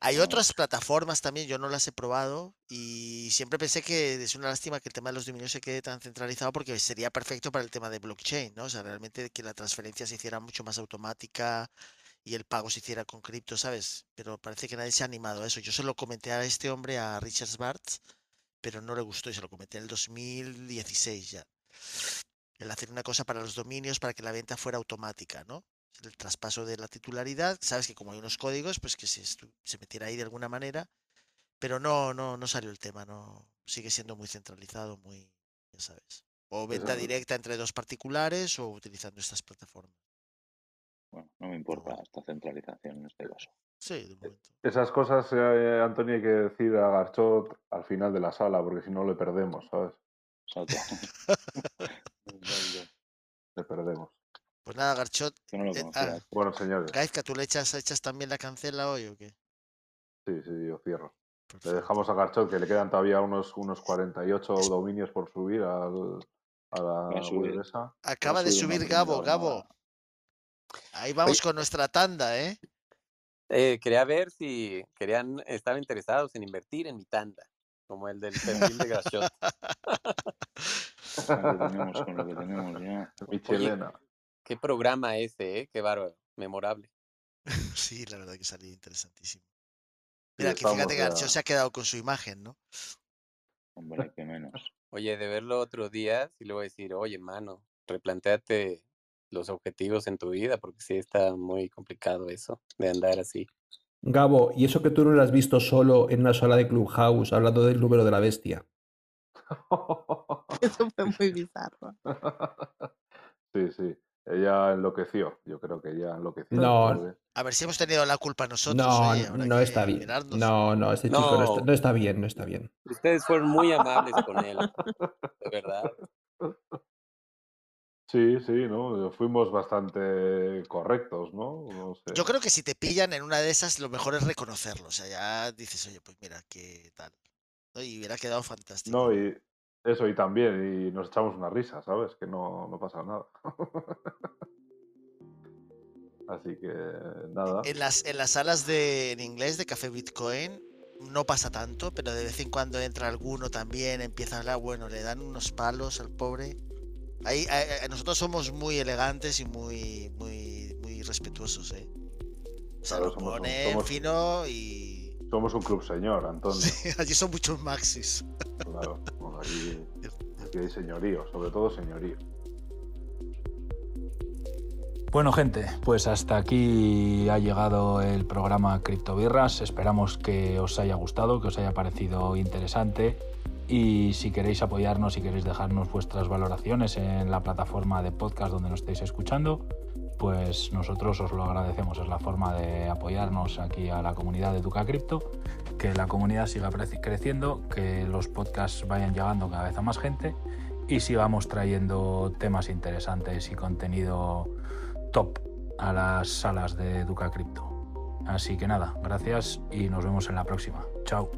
Speaker 2: Hay otras plataformas también, yo no las he probado y siempre pensé que es una lástima que el tema de los dominios se quede tan centralizado porque sería perfecto para el tema de blockchain, ¿no? O sea, realmente que la transferencia se hiciera mucho más automática y el pago se hiciera con cripto, ¿sabes? Pero parece que nadie se ha animado a eso. Yo se lo comenté a este hombre, a Richard Bartz, pero no le gustó y se lo comenté en el 2016 ya. El hacer una cosa para los dominios para que la venta fuera automática, ¿no? El traspaso de la titularidad, sabes que como hay unos códigos, pues que se, se metiera ahí de alguna manera, pero no, no, no salió el tema, no, sigue siendo muy centralizado, muy, ya sabes. O venta directa entre dos particulares o utilizando estas plataformas.
Speaker 3: Bueno, no me importa esta centralización en este caso.
Speaker 2: Sí, de momento.
Speaker 5: Esas cosas, eh, Antonio, hay que decir a Garchot al final de la sala, porque si no le perdemos, ¿sabes? <laughs> <laughs>
Speaker 3: Exacto.
Speaker 5: Le perdemos.
Speaker 2: Pues nada, Garchot.
Speaker 3: Que no lo
Speaker 2: eh, ah,
Speaker 5: Bueno, señores,
Speaker 2: Gaizka, ¿tú le echas, echas también la cancela hoy o qué?
Speaker 5: sí, sí, yo cierro. Le dejamos a Garchot que le quedan todavía unos, unos 48 dominios por subir al, a la
Speaker 3: subir.
Speaker 2: Acaba de
Speaker 3: subir
Speaker 2: Gabo. Gabo. Ahí vamos con nuestra tanda, ¿eh?
Speaker 10: Eh, quería ver si querían, estaban interesados en invertir en mi tanda, como el del perfil de Grashot. <laughs>
Speaker 3: Con lo que tenemos, con lo que tenemos ya.
Speaker 5: Michelena.
Speaker 10: Qué programa ese, ¿eh? Qué bárbaro, memorable. <laughs>
Speaker 2: Sí, la verdad que salió interesantísimo.
Speaker 5: Sí,
Speaker 2: Mira, que
Speaker 5: estamos
Speaker 2: fíjate que Garcho se ha quedado con su imagen, ¿no?
Speaker 3: Hombre, que menos. <laughs>
Speaker 10: Oye, de verlo otros días y luego decir, oye, mano, replanteate los objetivos en tu vida, porque sí está muy complicado eso, de andar así.
Speaker 4: Gabo, ¿y eso que tú no lo has visto solo en una sala de Clubhouse hablando del número de la bestia? <laughs>
Speaker 9: Eso fue muy bizarro.
Speaker 5: Sí, sí. Ella enloqueció. Yo creo que ella enloqueció.
Speaker 4: No.
Speaker 2: A ver si hemos tenido la culpa nosotros.
Speaker 4: No,
Speaker 2: oye,
Speaker 4: no está bien.
Speaker 2: mirarnos.
Speaker 4: No, no, este chico no está,
Speaker 10: No.
Speaker 4: no está bien, no está bien.
Speaker 10: Ustedes fueron muy amables con él, de <laughs> verdad.
Speaker 5: Sí, sí, ¿no? Fuimos bastante correctos, ¿no? No sé.
Speaker 2: Yo creo que si te pillan en una de esas, lo mejor es reconocerlo. O sea, ya dices, oye, pues mira, qué tal. Y hubiera quedado fantástico.
Speaker 5: No, y eso, y también, y nos echamos una risa, ¿sabes? Que no, no pasa nada. <laughs> Así que nada.
Speaker 2: En las, en las salas de, en inglés de Café Bitcoin no pasa tanto, pero de vez en cuando entra alguno también, empieza a hablar, bueno, le dan unos palos al pobre. Ahí, nosotros somos muy elegantes y muy, muy, muy respetuosos, ¿eh? O sea,
Speaker 5: Claro,
Speaker 2: lo
Speaker 5: somos un-
Speaker 2: ponen
Speaker 5: somos-
Speaker 2: fino y...
Speaker 5: Somos un club señor, Antonio.
Speaker 2: Sí, <laughs> allí son muchos maxis.
Speaker 5: Claro. Aquí, aquí hay señorío, sobre todo señorío.
Speaker 1: Bueno, gente, pues hasta aquí ha llegado el programa Criptobirras. Esperamos que os haya gustado, que os haya parecido interesante. Y si queréis apoyarnos, si queréis dejarnos vuestras valoraciones en la plataforma de podcast donde nos estéis escuchando, pues nosotros os lo agradecemos. Es la forma de apoyarnos aquí a la comunidad de Duca Cripto, que la comunidad siga creciendo, que los podcasts vayan llegando cada vez a más gente y sigamos trayendo temas interesantes y contenido top a las salas de Duca Cripto. Así que nada, gracias y nos vemos en la próxima. Chao.